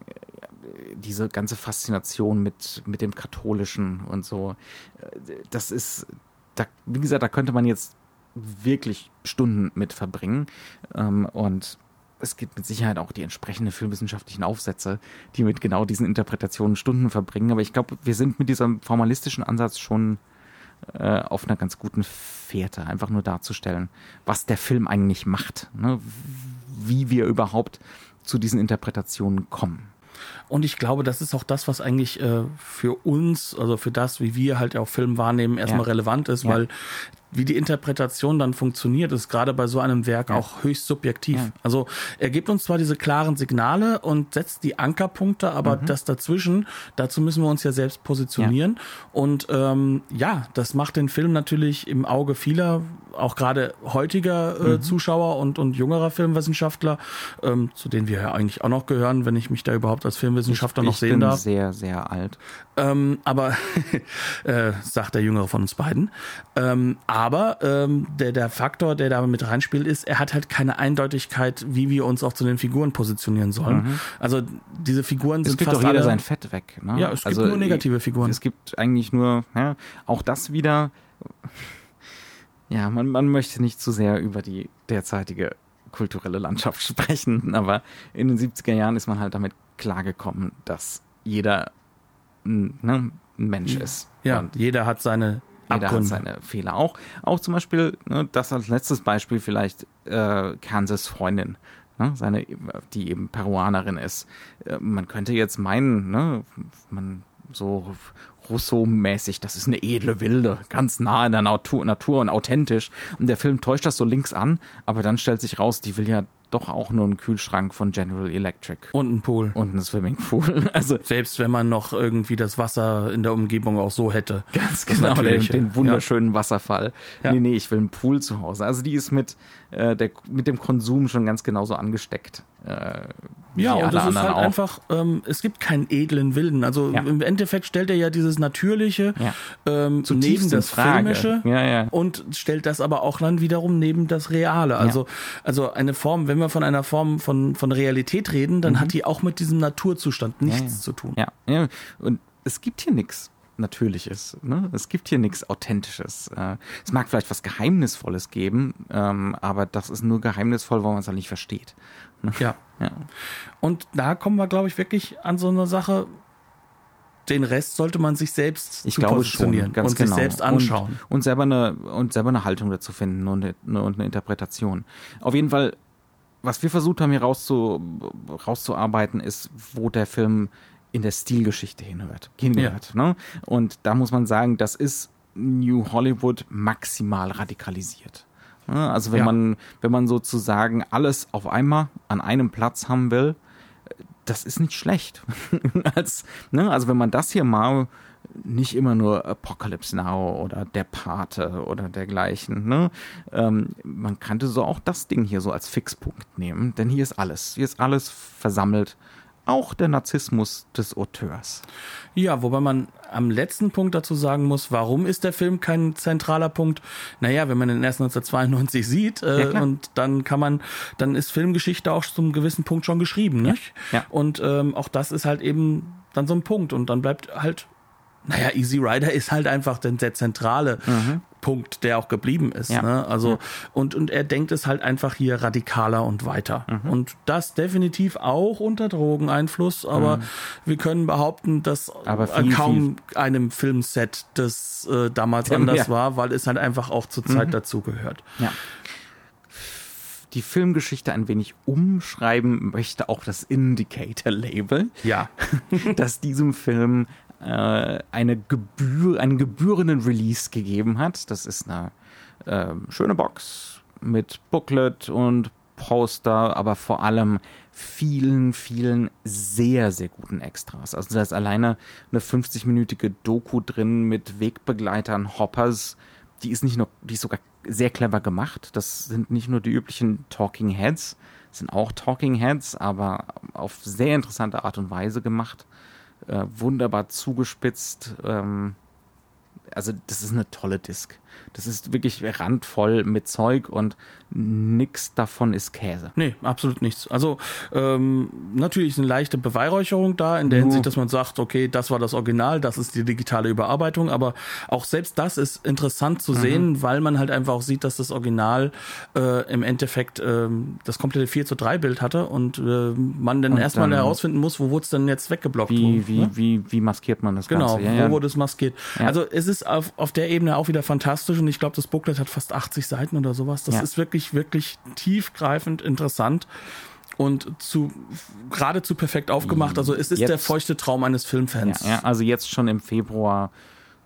diese ganze Faszination mit, mit dem Katholischen und so, äh, das ist, da, wie gesagt, da könnte man jetzt wirklich Stunden mit verbringen. Ähm, und es gibt mit Sicherheit auch die entsprechenden filmwissenschaftlichen Aufsätze, die mit genau diesen Interpretationen Stunden verbringen. Aber ich glaube, wir sind mit diesem formalistischen Ansatz schon äh, auf einer ganz guten Fährte, einfach nur darzustellen, was der Film eigentlich macht, ne? wie wir überhaupt zu diesen Interpretationen kommen. Und ich glaube, das ist auch das, was eigentlich äh, für uns, also für das, wie wir halt auch Film wahrnehmen, erstmal Ja. relevant ist, Ja. weil wie die Interpretation dann funktioniert, ist gerade bei so einem Werk auch höchst subjektiv. Ja. Also er gibt uns zwar diese klaren Signale und setzt die Ankerpunkte, aber Mhm. das dazwischen, dazu müssen wir uns ja selbst positionieren. Und ähm, ja, das macht den Film natürlich im Auge vieler, auch gerade heutiger Mhm. äh, Zuschauer und, und jüngerer Filmwissenschaftler, ähm, zu denen wir ja eigentlich auch noch gehören, wenn ich mich da überhaupt als Filmwissenschaftler noch ich sehen bin darf. sehr, sehr alt. Ähm, aber *laughs* äh, sagt der Jüngere von uns beiden. Ähm, aber ähm, der, der Faktor, der da mit reinspielt, ist, er hat halt keine Eindeutigkeit, wie wir uns auch zu den Figuren positionieren sollen. Also diese Figuren Mhm. Es sind fast doch jeder alle, sein Fett weg. Ne? Ja, es gibt also, nur negative Figuren. Es gibt eigentlich nur, ja, auch das wieder, ja, man, man möchte nicht zu sehr über die derzeitige kulturelle Landschaft *laughs* sprechen, aber in den 70er Jahren ist man halt damit klargekommen, dass jeder ne, ein Mensch ist. Ja, Und jeder hat seine jeder hat seine Fehler auch. Auch zum Beispiel, ne, das als letztes Beispiel vielleicht äh, Kansas Freundin, ne, seine, die eben Peruanerin ist. Äh, man könnte jetzt meinen, ne, man so Rousseau-mäßig, das ist eine edle Wilde, ganz nah in der Natur, Natur und authentisch. Und der Film täuscht das so links an, aber dann stellt sich raus, die will ja doch auch nur einen Kühlschrank von General Electric und ein Pool. und einen Swimmingpool. *laughs* Also Selbst wenn man noch irgendwie das Wasser in der Umgebung auch so hätte. *laughs* Ganz genau, den, den wunderschönen Wasserfall. Ja. Nee, nee, ich will einen Pool zu Hause. Also die ist mit, äh, der, mit dem Konsum schon ganz genauso angesteckt. Äh, Ja, und das ist halt auch. einfach, ähm, es gibt keinen edlen Wilden. Also Ja. im Endeffekt stellt er ja dieses Natürliche Ja. ähm, neben das Frage. Filmische Ja, ja. und stellt das aber auch dann wiederum neben das Reale. Also, also eine Form, wenn wir von einer Form von, von Realität reden, dann hat die auch mit diesem Naturzustand nichts Mhm. zu tun. Ja, ja. Und es gibt hier nichts Natürliches. Ne? Es gibt hier nichts Authentisches. Äh, es mag vielleicht was Geheimnisvolles geben, ähm, aber das ist nur geheimnisvoll, weil man es halt nicht versteht. Ne? Ja. Ja. Und da kommen wir, glaube ich, wirklich an so eine Sache. Den Rest sollte man sich selbst Ich glaube positionieren schon, ganz und genau. sich selbst anschauen. Und, und selber eine und selber eine Haltung dazu finden und eine, und eine Interpretation. Auf jeden Fall, was wir versucht haben hier rauszu, rauszuarbeiten, ist, wo der Film in der Stilgeschichte hinhört, hingehört. Ne? Und da muss man sagen, das ist New Hollywood maximal radikalisiert. Ne? Also wenn Ja. man wenn man sozusagen alles auf einmal an einem Platz haben will, das ist nicht schlecht. *laughs* Als, ne, also wenn man das hier mal nicht immer nur Apocalypse Now oder Der Pate oder dergleichen, ne? Ähm, man könnte so auch das Ding hier so als Fixpunkt nehmen, denn hier ist alles. Hier ist alles versammelt. Auch der Narzissmus des Auteurs. Ja, wobei man am letzten Punkt dazu sagen muss, warum ist der Film kein zentraler Punkt? Naja, wenn man den erst 1992 sieht Ja, äh, klar. und dann kann man, dann ist Filmgeschichte auch zum gewissen Punkt schon geschrieben, nicht? Ja. Und ähm, auch das ist halt eben dann so ein Punkt und dann bleibt halt, naja, Easy Rider *laughs* ist halt einfach der, der zentrale Punkt, der auch geblieben ist. Mhm. Ja. Ne? Also und und er denkt es halt einfach hier radikaler und weiter. Mhm. Und das definitiv auch unter Drogeneinfluss, aber wir können behaupten, dass Mhm. Äh, viel, kaum einem Filmset, das äh, damals Ja, anders ja. Mhm. war, weil es halt einfach auch zur Zeit dazugehört. Ja. Die Filmgeschichte ein wenig umschreiben möchte auch das Indicator-Label. Ja. *laughs* dass diesem Film äh, eine Gebühr, einen gebührenden Release gegeben hat. Das ist eine ähm, schöne Box mit Booklet und Poster, aber vor allem vielen, vielen sehr, sehr guten Extras. Also da ist alleine eine 50-minütige Doku drin mit Wegbegleitern, Hoppers. Die ist nicht nur, die ist sogar sehr clever gemacht. Das sind nicht nur die üblichen Talking Heads, sind auch Talking Heads, aber auf sehr interessante Art und Weise gemacht. Äh, wunderbar zugespitzt. Ähm, also das ist eine tolle Disc. Das ist wirklich randvoll mit Zeug und nix davon ist Käse. Nee, absolut nichts. Also ähm, natürlich ist eine leichte Beweihräucherung da, in der Nur- Hinsicht, dass man sagt, okay, das war das Original, das ist die digitale Überarbeitung, aber auch selbst das ist interessant Mhm. zu sehen, weil man halt einfach auch sieht, dass das Original äh, im Endeffekt ähm, das komplette 4 zu 3 Bild hatte und äh, man dann Und erstmal dann- herausfinden muss, wo wurde es denn jetzt weggeblockt. Wie, wie, ne? wie, wie maskiert man das Genau, Ganze? Ja, wo ja. wurde es maskiert. Ja. Also es ist auf, auf der Ebene auch wieder fantastisch und ich glaube, das Booklet hat fast 80 Seiten oder sowas. Das Ja. ist wirklich, wirklich tiefgreifend interessant. und zu geradezu perfekt aufgemacht. Also es ist Jetzt- der feuchte Traum eines Filmfans. Ja, ja, also jetzt schon im Februar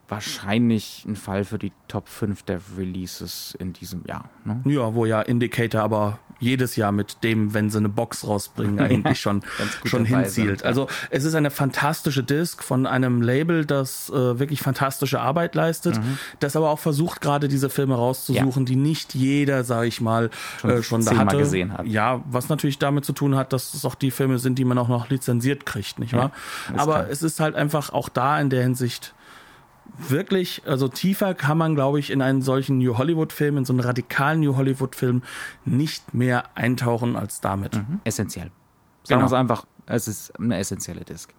wahrscheinlich ein Fall für die Top 5 der Releases in diesem Jahr. Ne? Ja, wo ja Indicator aber jedes Jahr mit dem, wenn sie eine Box rausbringen, *laughs* eigentlich schon, gut schon dabei hinzielt. ja. Also es ist eine fantastische Disc von einem Label, das äh, wirklich fantastische Arbeit leistet, Mhm. das aber auch versucht, gerade diese Filme rauszusuchen, die nicht jeder, sag ich mal, schon, äh, schon da hatte. gesehen hat. Ja, was natürlich damit zu tun hat, dass es auch die Filme sind, die man auch noch lizenziert kriegt, nicht wahr? ist aber klar. es ist halt einfach auch da in der Hinsicht wirklich, also tiefer kann man, glaube ich, in einen solchen New Hollywood-Film, in so einen radikalen New Hollywood-Film nicht mehr eintauchen als damit. Essentiell. Sagen Genau. wir es einfach, es ist eine essentielle Disk.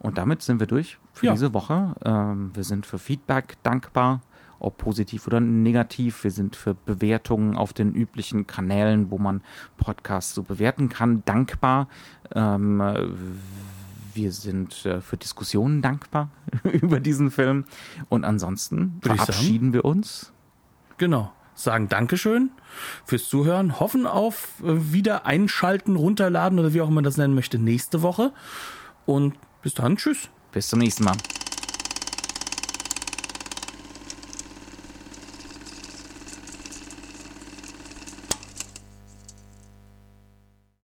Und damit sind wir durch für Ja. diese Woche. Ähm, wir sind für Feedback dankbar, ob positiv oder negativ. Wir sind für Bewertungen auf den üblichen Kanälen, wo man Podcasts so bewerten kann, dankbar. Ähm, äh, wir sind äh, für Diskussionen dankbar *laughs* über diesen Film. Und ansonsten Würde verabschieden wir uns. Genau. Sagen Dankeschön fürs Zuhören, hoffen auf äh, wieder einschalten, runterladen oder wie auch immer man das nennen möchte nächste Woche. Und bis dann, tschüss. Bis zum nächsten Mal.